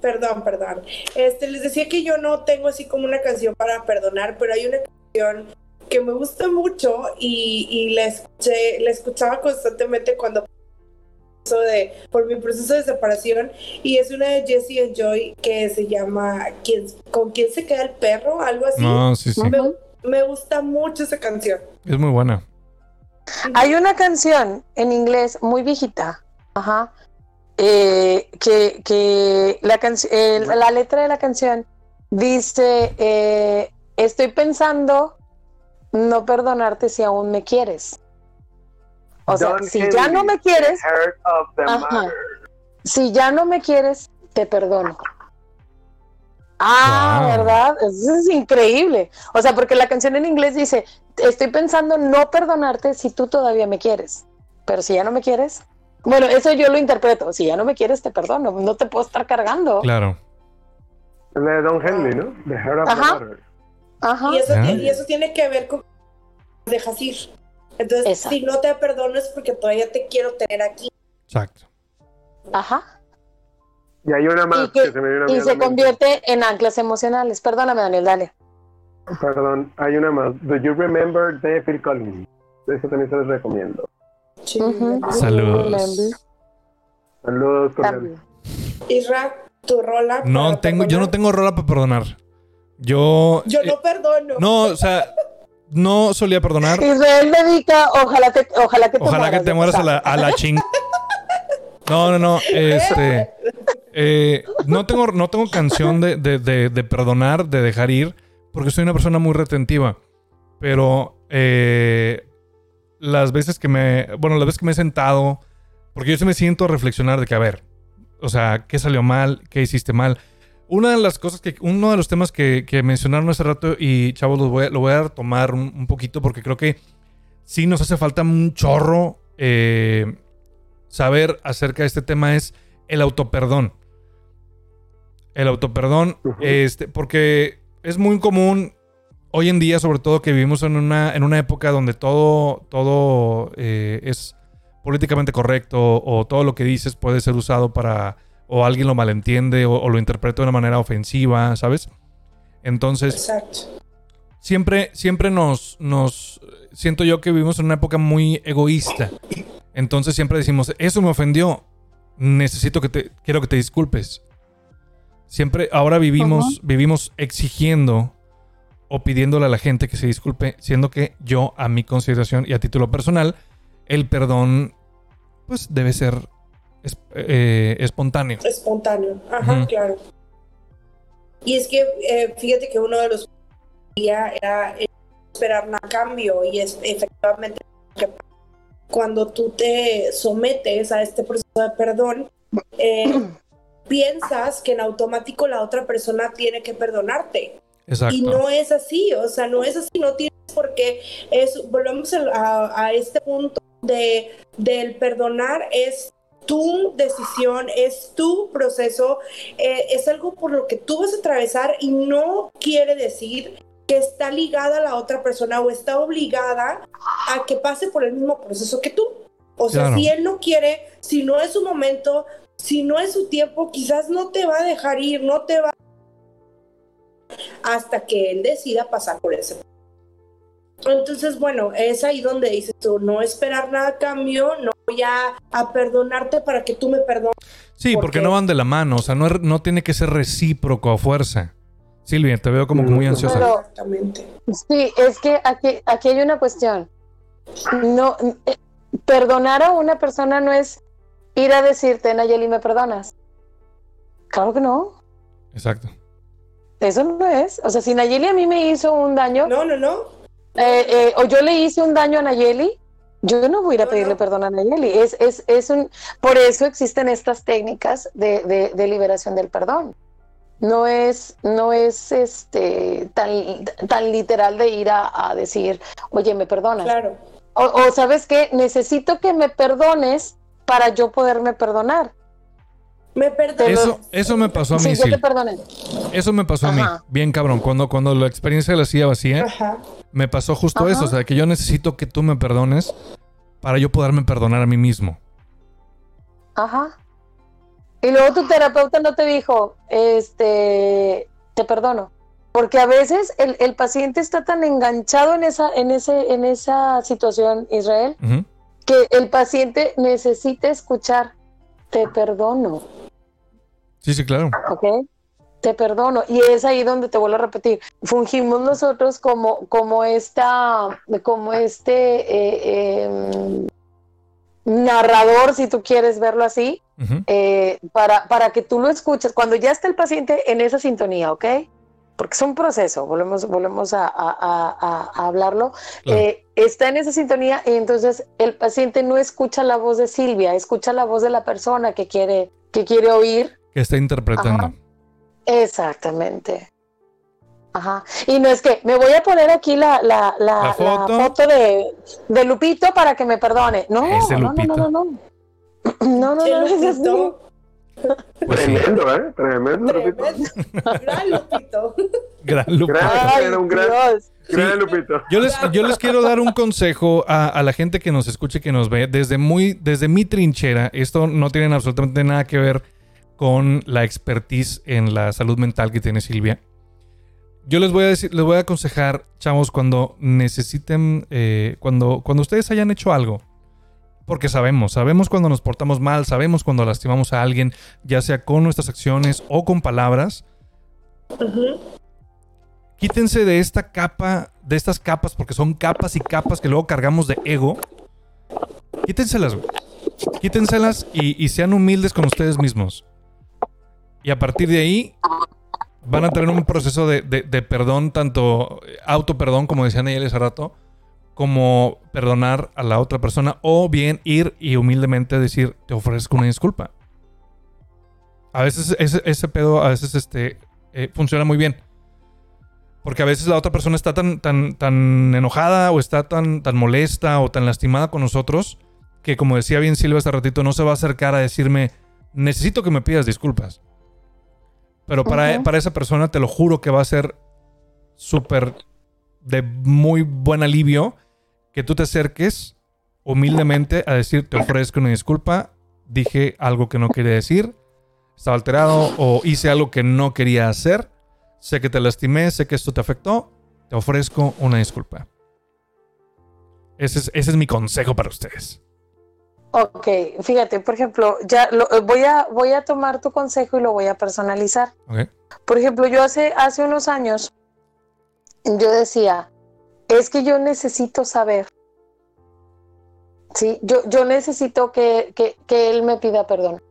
Perdón, perdón. Este, les decía que yo no tengo así como una canción para perdonar, pero hay una canción que me gusta mucho y, y la escuché, la escuchaba constantemente cuando de, por mi proceso de separación y es una de Jesse and Joy que se llama ¿Quién, ¿Con quién se queda el perro? Algo así. No, sí, sí. Me, me gusta mucho esa canción. Es muy buena. Hay una canción en inglés muy viejita, ajá, eh, que, que la, eh, la letra de la canción dice, eh, estoy pensando no perdonarte si aún me quieres. O sea, Don si ya no me quieres, Ajá. Si ya no me quieres, te perdono. Ah, Wow. ¿verdad? Eso es increíble. O sea, porque la canción en inglés dice, estoy pensando no perdonarte si tú todavía me quieres. Pero si ya no me quieres, bueno, eso yo lo interpreto. Si ya no me quieres, te perdono. No te puedo estar cargando. Claro. Es la de Don Henley, ¿no? The Heart of Ajá. the. Ajá. Y eso, y eso tiene que ver con dejas ir. Entonces, Exacto. si no te perdono es porque todavía te quiero tener aquí. Exacto. Ajá. Y hay una más Y, que- que, se me viene a y se convierte en anclas emocionales. Perdóname, Daniel, dale. Perdón, hay una más. Do You Remember de Phil Collins? Eso también se les recomiendo. Saludos. Saludos. También. Isra, tu rola. No tengo, yo no tengo rola para perdonar. Yo. Yo eh, no perdono. no, o sea, no solía perdonar. Israel dedica, ojalá, te, ojalá que te Ojalá que mueras te de mueras a la, a la ching. No, no, no. Este. eh, no, tengo, no tengo canción de, de- de- de perdonar, de dejar ir, porque soy una persona muy retentiva. Pero eh, las veces que me. Bueno, las veces que me he sentado. Porque yo sí me siento a reflexionar de que, a ver, o sea, ¿qué salió mal? ¿Qué hiciste mal? Una de las cosas que. Uno de los temas que, que mencionaron hace rato, y chavos, lo voy a, lo voy a retomar un, un poquito porque creo que sí nos hace falta un chorro eh, saber acerca de este tema es el autoperdón. El autoperdón, Ujú. este, porque es muy común hoy en día, sobre todo que vivimos en una, en una época donde todo, todo eh, es políticamente correcto o todo lo que dices puede ser usado para o alguien lo malentiende o, o lo interpreta de una manera ofensiva, ¿sabes? Entonces, Exacto. siempre, siempre nos, nos, siento yo que vivimos en una época muy egoísta. Entonces siempre decimos, eso me ofendió, necesito que te, quiero que te disculpes. Siempre, ahora vivimos, vivimos exigiendo o pidiéndole a la gente que se disculpe, siendo que yo, a mi consideración y a título personal, el perdón, pues debe ser es- eh, espontáneo. Espontáneo. Ajá, Ujú. claro. Y es que eh, fíjate que uno de los era eh, esperar a cambio y es efectivamente que cuando tú te sometes a este proceso de perdón, eh, piensas que en automático la otra persona tiene que perdonarte. Exacto. Y no es así, o sea, no es así, no tienes porque es, volvemos a, a- a este punto de, del perdonar es tu decisión, es tu proceso, eh, es algo por lo que tú vas a atravesar y no quiere decir que está ligada a la otra persona o está obligada a que pase por el mismo proceso que tú. O sea, Claro. si él no quiere, si no es su momento, si no es su tiempo, quizás no te va a dejar ir, no te va hasta que él decida pasar por ese. Entonces, bueno, es ahí donde dices tú, no esperar nada a cambio, no voy a, a perdonarte para que tú me perdones. Sí, porque no van de la mano, o sea, no, no tiene que ser recíproco a fuerza. Silvia, te veo como que muy ansiosa. Pero- Exactamente. Sí, es que aquí, aquí hay una cuestión. No, eh, perdonar a una persona no es ir a decirte, Nayeli, ¿me perdonas? Claro que no. Exacto. Eso no es. O sea, si Nayeli a mí me hizo un daño, No, no, no. Eh, eh, o yo le hice un daño a Nayeli, yo no voy a ir a pedirle no. perdón a Nayeli. Es, es, es un, por eso existen estas técnicas de, de- de liberación del perdón. No es, no es este tan, tan literal de ir a, a decir, oye, me perdonas. Claro. O, o, sabes qué, necesito que me perdones para yo poderme perdonar. Me perdonas. Eso, eso me pasó a Sí, mí, yo te perdoné. Eso me pasó a mí. Bien cabrón. Cuando, cuando la experiencia de la silla vacía, Ajá. me pasó justo Ajá. eso. O sea, que yo necesito que tú me perdones para yo poderme perdonar a mí mismo. Ajá. Y luego tu terapeuta no te dijo, este, te perdono. Porque a veces el, el paciente está tan enganchado en esa, en ese, en esa situación, Israel, que el paciente necesita escuchar, te perdono, Sí, sí, claro. ¿ok? Te perdono. Y es ahí donde te vuelvo a repetir. Fungimos nosotros como, como esta, como este eh, eh, narrador, si tú quieres verlo así, Ujú. eh, para, para que tú lo escuches, cuando ya está el paciente en esa sintonía, ¿ok? Porque es un proceso, volvemos, volvemos a, a- a- a- a hablarlo. Claro. Eh, está en esa sintonía y entonces el paciente no escucha la voz de Silvia, escucha la voz de la persona que quiere, que quiere oír. Que está interpretando. Ajá. Exactamente. Ajá. Y no es que me voy a poner aquí la, la, la, La la foto. foto, de, de Lupito para que me perdone. No, no, no, Lupito. no, no, no. No, no. Lupito. Pues sí. Tremendo, ¿eh? Tremendo, Lupito. Gran Lupito. Gran Lupito. Gran- Era un gran-. Gran Lupito. Yo les, yo les quiero dar un consejo a, a la gente que nos escuche, que nos ve, desde muy, desde mi trinchera. Esto no tiene absolutamente nada que ver con la expertise en la salud mental que tiene Silvia. Yo les voy a decir, les voy a aconsejar, chavos, cuando necesiten, eh, cuando, cuando ustedes hayan hecho algo, porque sabemos, sabemos cuando nos portamos mal, sabemos cuando lastimamos a alguien, ya sea con nuestras acciones o con palabras, quítense de esta capa, de estas capas, porque son capas y capas que luego cargamos de ego. Quítenselas, güey. Quítenselas y, y sean humildes con ustedes mismos. Y a partir de ahí van a tener un proceso de, perdón, tanto auto perdón, como decía Nayeli hace rato, como perdonar a la otra persona, o bien ir y humildemente decir, te ofrezco una disculpa. A veces ese, pedo, a veces este, eh, funciona muy bien. Porque a veces la otra persona está tan, tan, tan enojada o está tan, tan molesta o tan lastimada con nosotros que, como decía bien Silvia hace ratito, no se va a acercar a decirme, necesito que me pidas disculpas. Pero para, para esa persona te lo juro que va a ser súper de muy buen alivio que tú te acerques humildemente a decir, te ofrezco una disculpa, dije algo que no quería decir, estaba alterado o hice algo que no quería hacer sé que te lastimé, sé que esto te afectó, te ofrezco una disculpa. Ese es, ese es mi consejo para ustedes. Ok, fíjate, por ejemplo, ya lo, eh, voy, a, voy a tomar tu consejo y lo voy a personalizar. Por ejemplo, yo hace, hace unos años, yo decía, es que yo necesito saber. Sí, yo, yo necesito que, que, que él me pida perdón.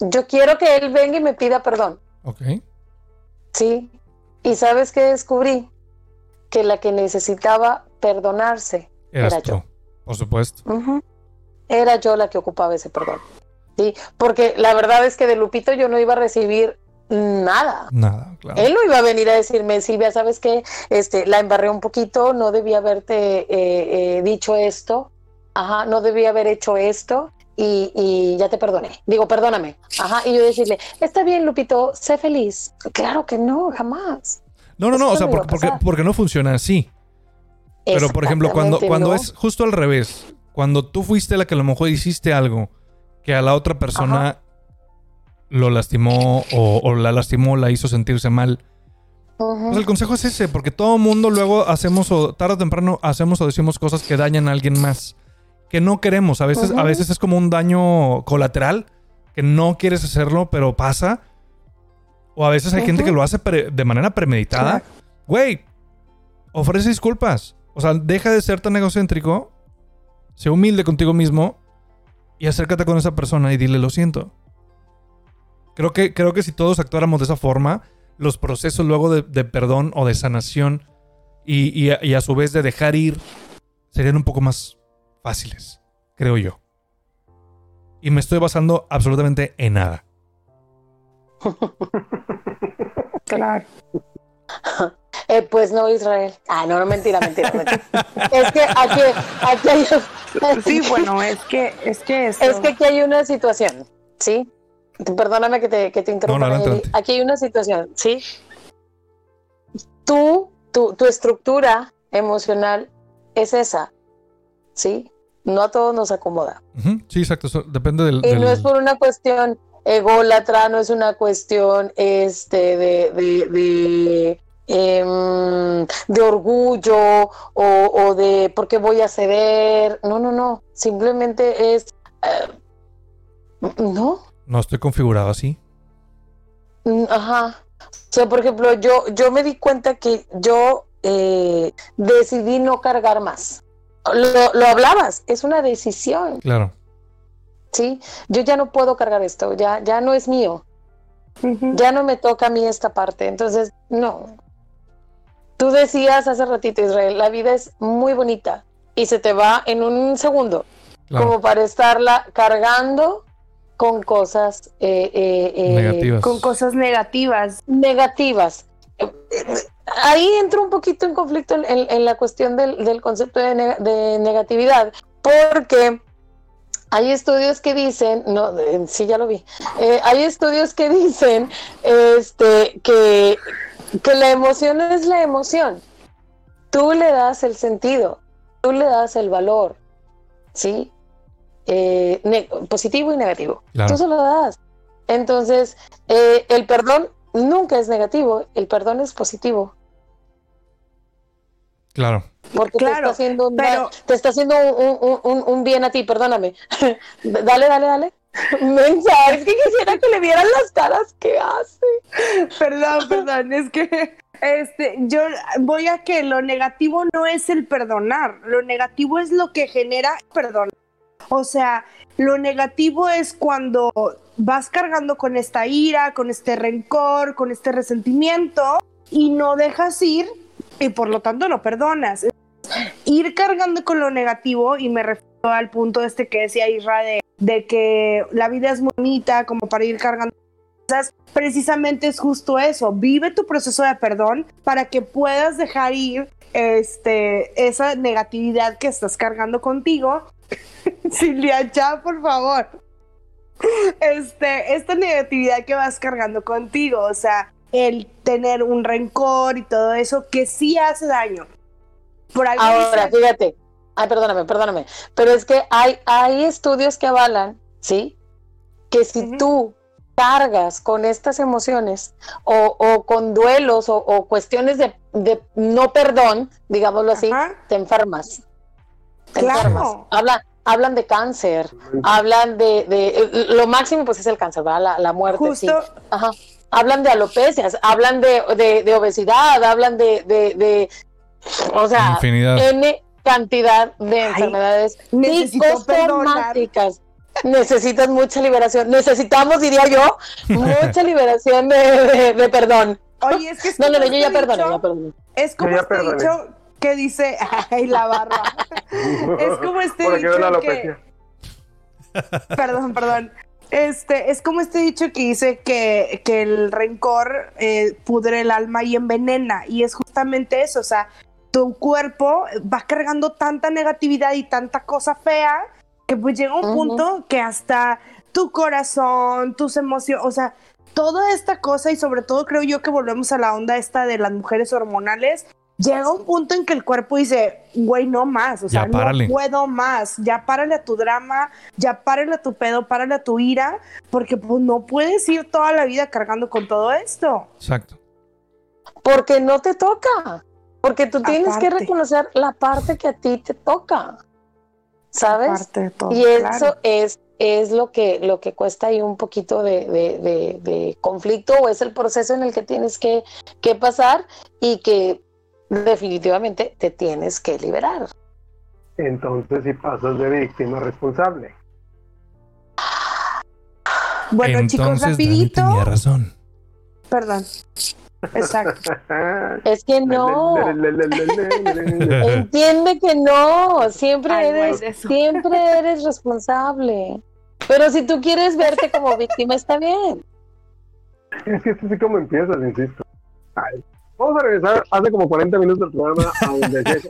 Yo quiero que él venga y me pida perdón. Ok. Sí. Y sabes qué descubrí? Que la que necesitaba perdonarse Eras Era tú, yo. por supuesto. Era yo la que ocupaba ese perdón. Sí, porque la verdad es que de Lupito yo no iba a recibir nada. Nada, claro. Él no iba a venir a decirme, Silvia, ¿sabes qué? Este, la embarré un poquito, no debía haberte eh, eh, dicho esto, ajá, no debía haber hecho esto y, y ya te perdoné. Digo, perdóname. Ajá, y yo decirle, está bien, Lupito, sé feliz. Claro que no, jamás. No, no, no, o sea, porque, porque, no funciona así. Pero, por ejemplo, cuando, cuando ¿no? es justo al revés, cuando tú fuiste la que a lo mejor hiciste algo que a la otra persona lo lastimó o, o la lastimó, la hizo sentirse mal, pues el consejo es ese, porque todo mundo luego hacemos o tarde o temprano hacemos o decimos cosas que dañan a alguien más, que no queremos. A veces, a veces es como un daño colateral, que no quieres hacerlo, pero pasa. O a veces hay gente Ujú. que lo hace de manera premeditada. Güey, ofrece disculpas. O sea, deja de ser tan egocéntrico, sé humilde contigo mismo y acércate con esa persona y dile lo siento. Creo que, creo que si todos actuáramos de esa forma, los procesos luego de, de perdón o de sanación y, y a, y a su vez de dejar ir serían un poco más fáciles, creo yo. Y me estoy basando absolutamente en nada. Claro. Eh, pues no, Israel. Ah, no, no, mentira, mentira, mentira. es que aquí, aquí hay, Sí, bueno, es que, es que esto- es que aquí hay una situación, ¿sí? Perdóname que te, que te interrumpa. No. Aquí hay una situación, ¿sí? Tú, tu, tu estructura emocional es esa, ¿sí? No a todos nos acomoda. Sí, exacto. eso depende del... Y del- no es por una cuestión ególatra, no es una cuestión este, de, de, de, em, de orgullo o, o de por qué voy a ceder. No, no, no. Simplemente es. eh, no. No estoy configurado así. Mm, Ajá. O sea, por ejemplo, yo, yo me di cuenta que yo eh, decidí no cargar más. Lo, lo hablabas, es una decisión. Claro. ¿sí? Yo ya no puedo cargar esto, ya, ya no es mío, ya no me toca a mí esta parte, entonces, no. Tú decías hace ratito, Israel, la vida es muy bonita y se te va en un segundo, Claro. como para estarla cargando con cosas eh, eh, eh, Negativas. con cosas negativas. negativas. Ahí entro un poquito en conflicto en, en- en la cuestión del, del concepto de, neg- de negatividad, porque hay estudios que dicen, no, eh, sí ya lo vi, Eh, hay estudios que dicen este, que, que la emoción es la emoción. Tú le das el sentido, tú le das el valor, ¿sí? Eh, positivo y negativo. Claro. Tú se lo das. Entonces, eh, el perdón nunca es negativo, el perdón es positivo. Claro. Porque te está haciendo un, pero- te está haciendo un, un- un- un bien a ti, perdóname. dale, dale, dale. Mensa, es que quisiera que le vieran las caras que hace. Perdón, perdón, es que este, yo voy a que lo negativo no es el perdonar, lo negativo es lo que genera perdón. O sea, lo negativo es cuando vas cargando con esta ira, con este rencor, con este resentimiento y no dejas ir y por lo tanto no perdonas. Ir cargando con lo negativo y me refiero al punto este que decía Isra de, de que la vida es bonita como para ir cargando cosas, precisamente es justo eso. Vive tu proceso de perdón para que puedas dejar ir este, esa negatividad que estás cargando contigo. Silvia, ya, por favor. Este, esta negatividad que vas cargando contigo, o sea, el tener un rencor y todo eso que sí hace daño. Por Ahora, fíjate. Ay, perdóname, perdóname. Pero es que hay, hay estudios que avalan, ¿sí? Que si tú cargas con estas emociones o, o con duelos o, o cuestiones de, de, no perdón, digámoslo así, Ajá. te enfermas. Te Claro. enfermas. Hablan, hablan de cáncer, hablan de, de- lo máximo pues es el cáncer, ¿verdad? La, la muerte. sí. Ajá. Hablan de alopecias, hablan de, de- de obesidad, hablan de, de, de- o sea, Infinidad. N cantidad de Ay, enfermedades psicosomáticas. Necesitas mucha liberación. Necesitamos, diría yo, mucha liberación de, de- de perdón. oye, es que es No, no, no, yo ya este perdoné, dicho- ya perdoné. Es como Yo ya este perdoné. dicho que dice, ay, la barba. Es como este dicho que-. Perdón, perdón. Este, es como este dicho que dice que, que el rencor eh, pudre el alma y envenena. Y es justamente eso. O sea, tu cuerpo va cargando tanta negatividad y tanta cosa fea que pues llega un Ujú. punto que hasta tu corazón, tus emociones, o sea, toda esta cosa y sobre todo creo yo que volvemos a la onda esta de las mujeres hormonales. Llega un punto en que el cuerpo dice, güey, no más, o Ya sea, párale. no puedo más, ya párale a tu drama, ya párale a tu pedo, párale a tu ira, porque pues no puedes ir toda la vida cargando con todo esto. Exacto. Porque no te toca. Porque tú tienes que reconocer la parte que a ti te toca. ¿Sabes? Aparte de todo, Y eso claro. es, es lo que, lo que cuesta ahí un poquito de, de- de- de conflicto o es el proceso en el que tienes que, que pasar y que definitivamente te tienes que liberar. Entonces, si pasas de víctima a responsable. Bueno, Entonces, chicos, Dani rapidito. tenía razón. Perdón. Exacto. Es que no. Entiende que no, siempre Ay, eres, siempre eres responsable. Pero si tú quieres verte como víctima, está bien. Es que esto sí como empiezas, insisto. Ay, Vamos a regresar hace como 40 minutos del programa a donde no es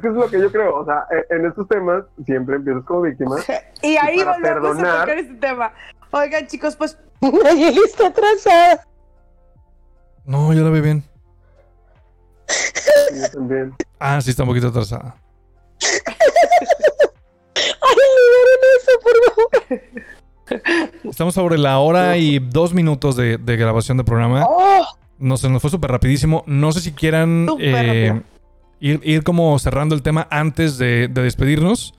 que es lo que yo creo, o sea, e- en estos temas siempre empiezas como víctima. Y ahí para volvemos a perdonar- tocar este tema. Oigan, chicos, pues Nayeli está atrasada. No, yo la veo bien. Yo también. Ah, sí, está un poquito atrasada. Ay, liberen eso, por favor. Estamos sobre la hora y dos minutos de, de grabación de programa. Oh, No, se nos fue súper rapidísimo. No sé si quieran eh, ir, ir como cerrando el tema antes de, de despedirnos.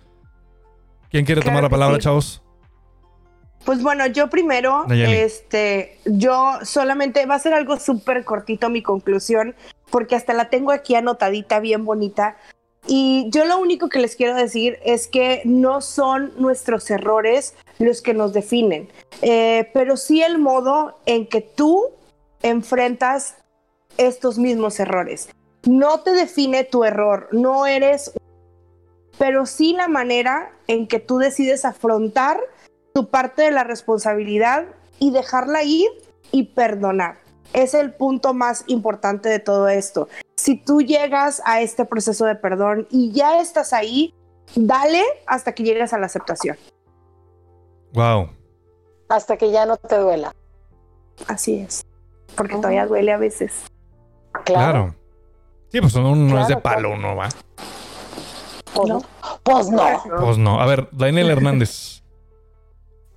¿Quién quiere Claro tomar la palabra, sí. chavos? Pues bueno, yo primero, Nayeli. este, yo solamente va a ser algo súper cortito mi conclusión, porque hasta la tengo aquí anotadita, bien bonita. Y yo lo único que les quiero decir es que no son nuestros errores los que nos definen, eh, pero sí el modo en que tú enfrentas estos mismos errores. No te define tu error, no eres, pero sí la manera en que tú decides afrontar tu parte de la responsabilidad y dejarla ir y perdonar. Es el punto más importante de todo esto. Si tú llegas a este proceso de perdón y ya estás ahí, dale hasta que llegues a la aceptación. Wow. hasta que ya no te duela. Así es. Porque todavía duele a veces. Claro. Claro. Sí, pues uno no es de palo, claro. ¿no va? Pues no. Pues no. Pues no. A ver, Daniel Hernández.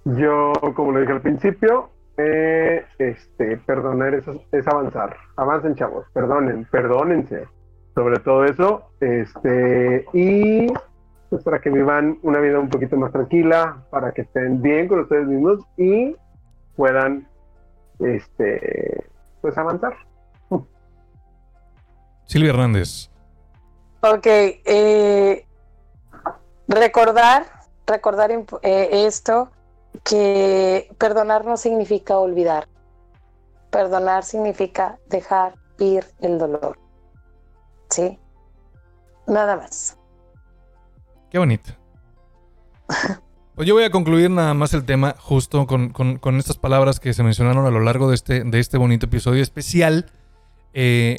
Yo, como lo dije al principio, eh, este, perdonar es, es avanzar. Avancen, chavos, perdonen, perdónense. Sobre todo eso, este, y pues para que vivan una vida un poquito más tranquila, para que estén bien con ustedes mismos y puedan, este, pues avanzar. Silvia Hernández. Ok. eh, recordar, recordar eh, esto, que perdonar no significa olvidar. Perdonar significa dejar ir el dolor. ¿Sí? Nada más. Qué bonito. Pues yo voy a concluir nada más el tema justo con, con- con estas palabras que se mencionaron a lo largo de este, de este bonito episodio especial. Eh,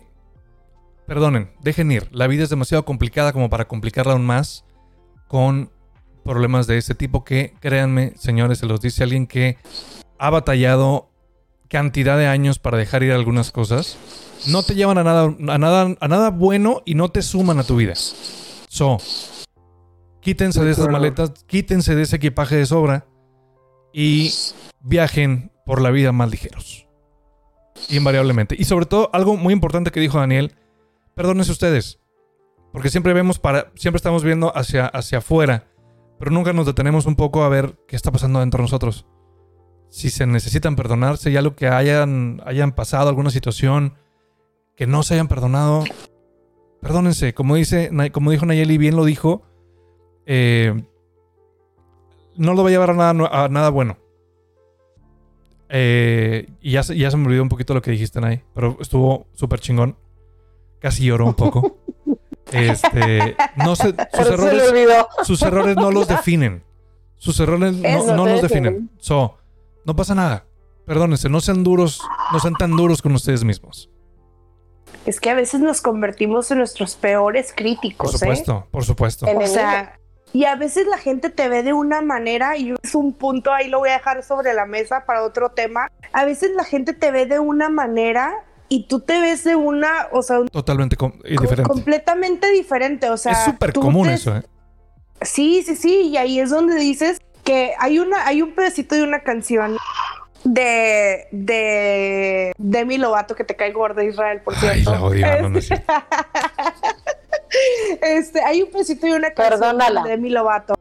perdonen, dejen ir. La vida es demasiado complicada como para complicarla aún más con problemas de ese tipo que, créanme, señores, se los dice alguien que ha batallado cantidad de años para dejar ir algunas cosas. No te llevan a nada, a nada, a nada bueno y no te suman a tu vida. So, quítense de esas maletas, quítense de ese equipaje de sobra y viajen por la vida más ligeros. Invariablemente. Y sobre todo, algo muy importante que dijo Daniel, perdónense ustedes. Porque siempre vemos para, siempre estamos viendo hacia, hacia afuera, pero nunca nos detenemos un poco a ver qué está pasando dentro de nosotros. Si se necesitan perdonarse, ya lo que hayan, hayan pasado, alguna situación que no se hayan perdonado, perdónense. Como, dice, como dijo Nayeli, bien lo dijo, eh, no lo va a llevar a nada, bueno. Eh, y ya, ya se me olvidó un poquito lo que dijiste, Nay, pero estuvo súper chingón. Casi lloró un poco. Este, no sé, sus errores, sus errores no los definen. Sus errores no, no los definen. So, no pasa nada. Perdónense, no sean duros, no sean tan duros con ustedes mismos. Es que a veces nos convertimos en nuestros peores críticos. Por ¿eh? supuesto, por supuesto. O sea, y a veces la gente te ve de una manera, y es un punto ahí lo voy a dejar sobre la mesa para otro tema. A veces la gente te ve de una manera y tú te ves de una, o sea, totalmente diferente. completamente diferente, o sea, es súper común eso, ¿eh? Sí, sí, sí, y ahí es donde dices que hay una, hay un pedacito de una canción de, de Demi Lovato que te cae gorda Israel, por cierto. Ay, la odio, no, este, hay un pedacito de una canción de Demi Lovato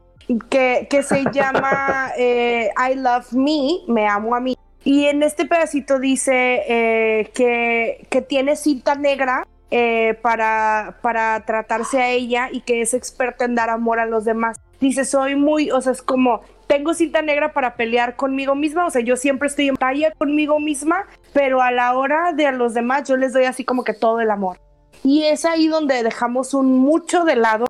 que, que se llama eh, I Love Me, me amo a mí. Y en este pedacito dice eh, que, que, tiene cinta negra eh, para, para tratarse a ella y que es experta en dar amor a los demás. Dice, soy muy, o sea, es como, tengo cinta negra para pelear conmigo misma, o sea, yo siempre estoy en batalla conmigo misma, pero a la hora de a los demás yo les doy así como que todo el amor. Y es ahí donde dejamos un mucho de lado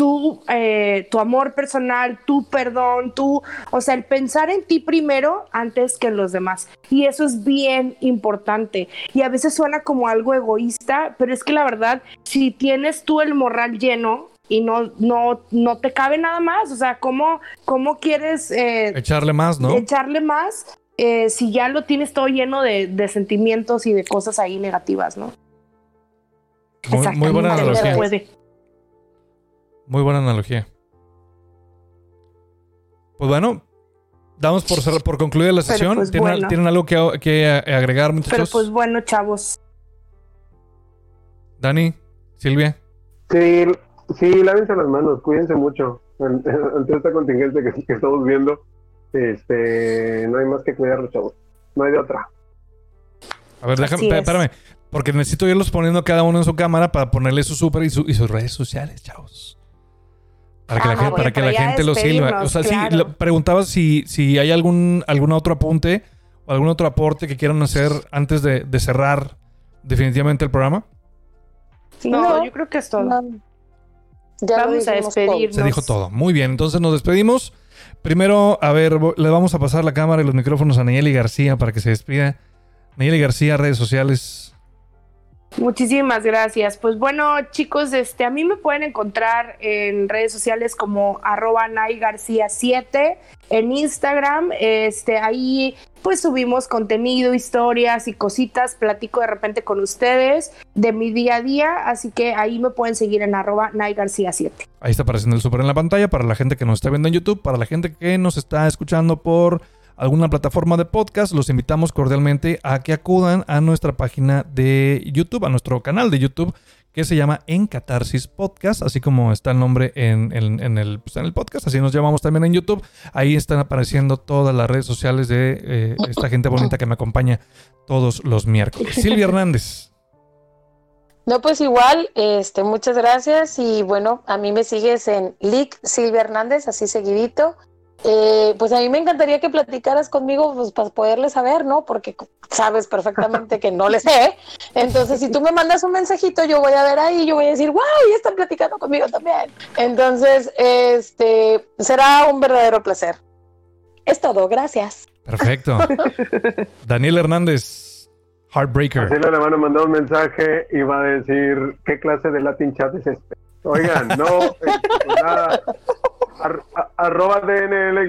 tu, eh, tu amor personal, tu perdón, tu, o sea, el pensar en ti primero antes que en los demás. Y eso es bien importante. Y a veces suena como algo egoísta, pero es que la verdad, si tienes tú el morral lleno, y no, no, no te cabe nada más. O sea, ¿cómo, cómo quieres... Eh, echarle más, ¿no? Echarle más eh, si ya lo tienes todo lleno de, de, sentimientos y de cosas ahí negativas, ¿no? Muy, muy buena analogía. Muy buena analogía. Pues bueno, damos por, por concluida la sesión. Pues ¿Tienen, algo que, que, agregar, muchachos? Pero pues bueno, chavos. Dani, Silvia. Sí, sí, lávense las manos, cuídense mucho. Ante esta contingencia que, que estamos viendo, este, no hay más que cuidarlos, chavos. No hay de otra. A ver, déjame, espérame. Porque necesito irlos poniendo cada uno en su cámara para ponerle su súper y, sus redes sociales, chavos. Para que la, gente, para que la gente lo silba. O sea, si preguntabas si, si hay algún, algún otro apunte o algún otro aporte que quieran hacer antes de, cerrar definitivamente el programa. No, yo creo que es todo. Ya vamos a despedirnos. Se dijo todo. Muy bien, entonces nos despedimos. Primero, a ver, le vamos a pasar la cámara y los micrófonos a Nayeli García para que se despida. Nayeli García, redes sociales. Muchísimas gracias. Pues bueno, chicos, este, a mí me pueden encontrar en redes sociales como arroba García 7 en Instagram. Este, ahí pues subimos contenido, historias y cositas, platico de repente con ustedes de mi día a día, así que ahí me pueden seguir en arroba García 7. Ahí está apareciendo el super en la pantalla para la gente que nos está viendo en YouTube, para la gente que nos está escuchando por alguna plataforma de podcast, los invitamos cordialmente a que acudan a nuestra página de YouTube, a nuestro canal de YouTube que se llama En Catarsis Podcast, así como está el nombre en, el, pues, en el podcast, así nos llamamos también en YouTube. Ahí están apareciendo todas las redes sociales de eh, esta gente bonita que me acompaña todos los miércoles. Silvia Hernández. No, pues igual, este, muchas gracias y bueno, a mí me sigues en Lick Silvia Hernández, así seguidito. Eh, pues a mí me encantaría que platicaras conmigo pues, para poderle saber, ¿no? Porque sabes perfectamente que no le sé. Entonces, si tú me mandas un mensajito, yo voy a ver ahí, yo voy a decir, wow, y están platicando conmigo también. Entonces, este, será un verdadero placer. Es todo, gracias. Perfecto. Daniel Hernández, Heartbreaker. Así le van a mandar un mensaje y va a decir, ¿qué clase de Latin chat es este? Oigan, no, pues nada arroba DNL-HDEZ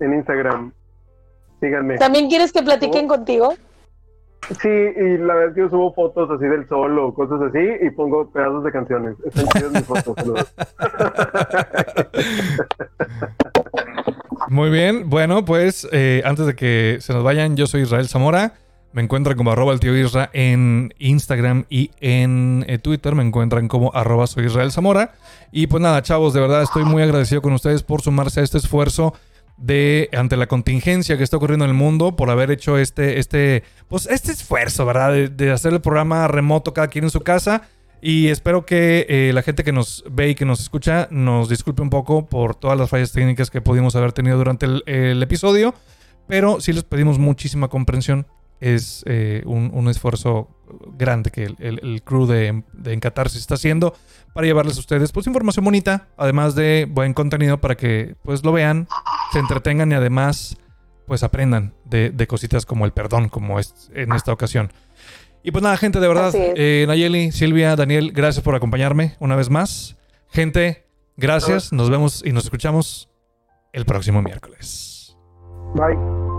en Instagram. Síganme. ¿También quieres que platiquen contigo? Sí, y la verdad que yo subo fotos así del sol o cosas así y pongo pedazos de canciones. Están chidas mis fotos. Muy bien. Bueno, pues eh, antes de que se nos vayan, yo soy Israel Zamora. Me encuentran como arroba el tío Isra en Instagram y en eh, Twitter. Me encuentran como arroba soy Israel Zamora. Y pues nada, chavos, de verdad estoy muy agradecido con ustedes por sumarse a este esfuerzo de ante la contingencia que está ocurriendo en el mundo, por haber hecho este, este, pues este esfuerzo, ¿verdad? De, hacer el programa remoto cada quien en su casa. Y espero que eh, la gente que nos ve y que nos escucha nos disculpe un poco por todas las fallas técnicas que pudimos haber tenido durante el episodio. Pero sí les pedimos muchísima comprensión es eh, un, un, esfuerzo grande que el, el, el crew de, de Encatarsis está haciendo para llevarles a ustedes pues información bonita, además de buen contenido para que pues lo vean, se entretengan y además pues aprendan de, de cositas como el perdón, como es en esta ocasión. Y pues nada, gente, de verdad, eh, Nayeli, Silvia, Daniel, gracias por acompañarme una vez más. Gente, gracias, nos vemos y nos escuchamos el próximo miércoles. Bye.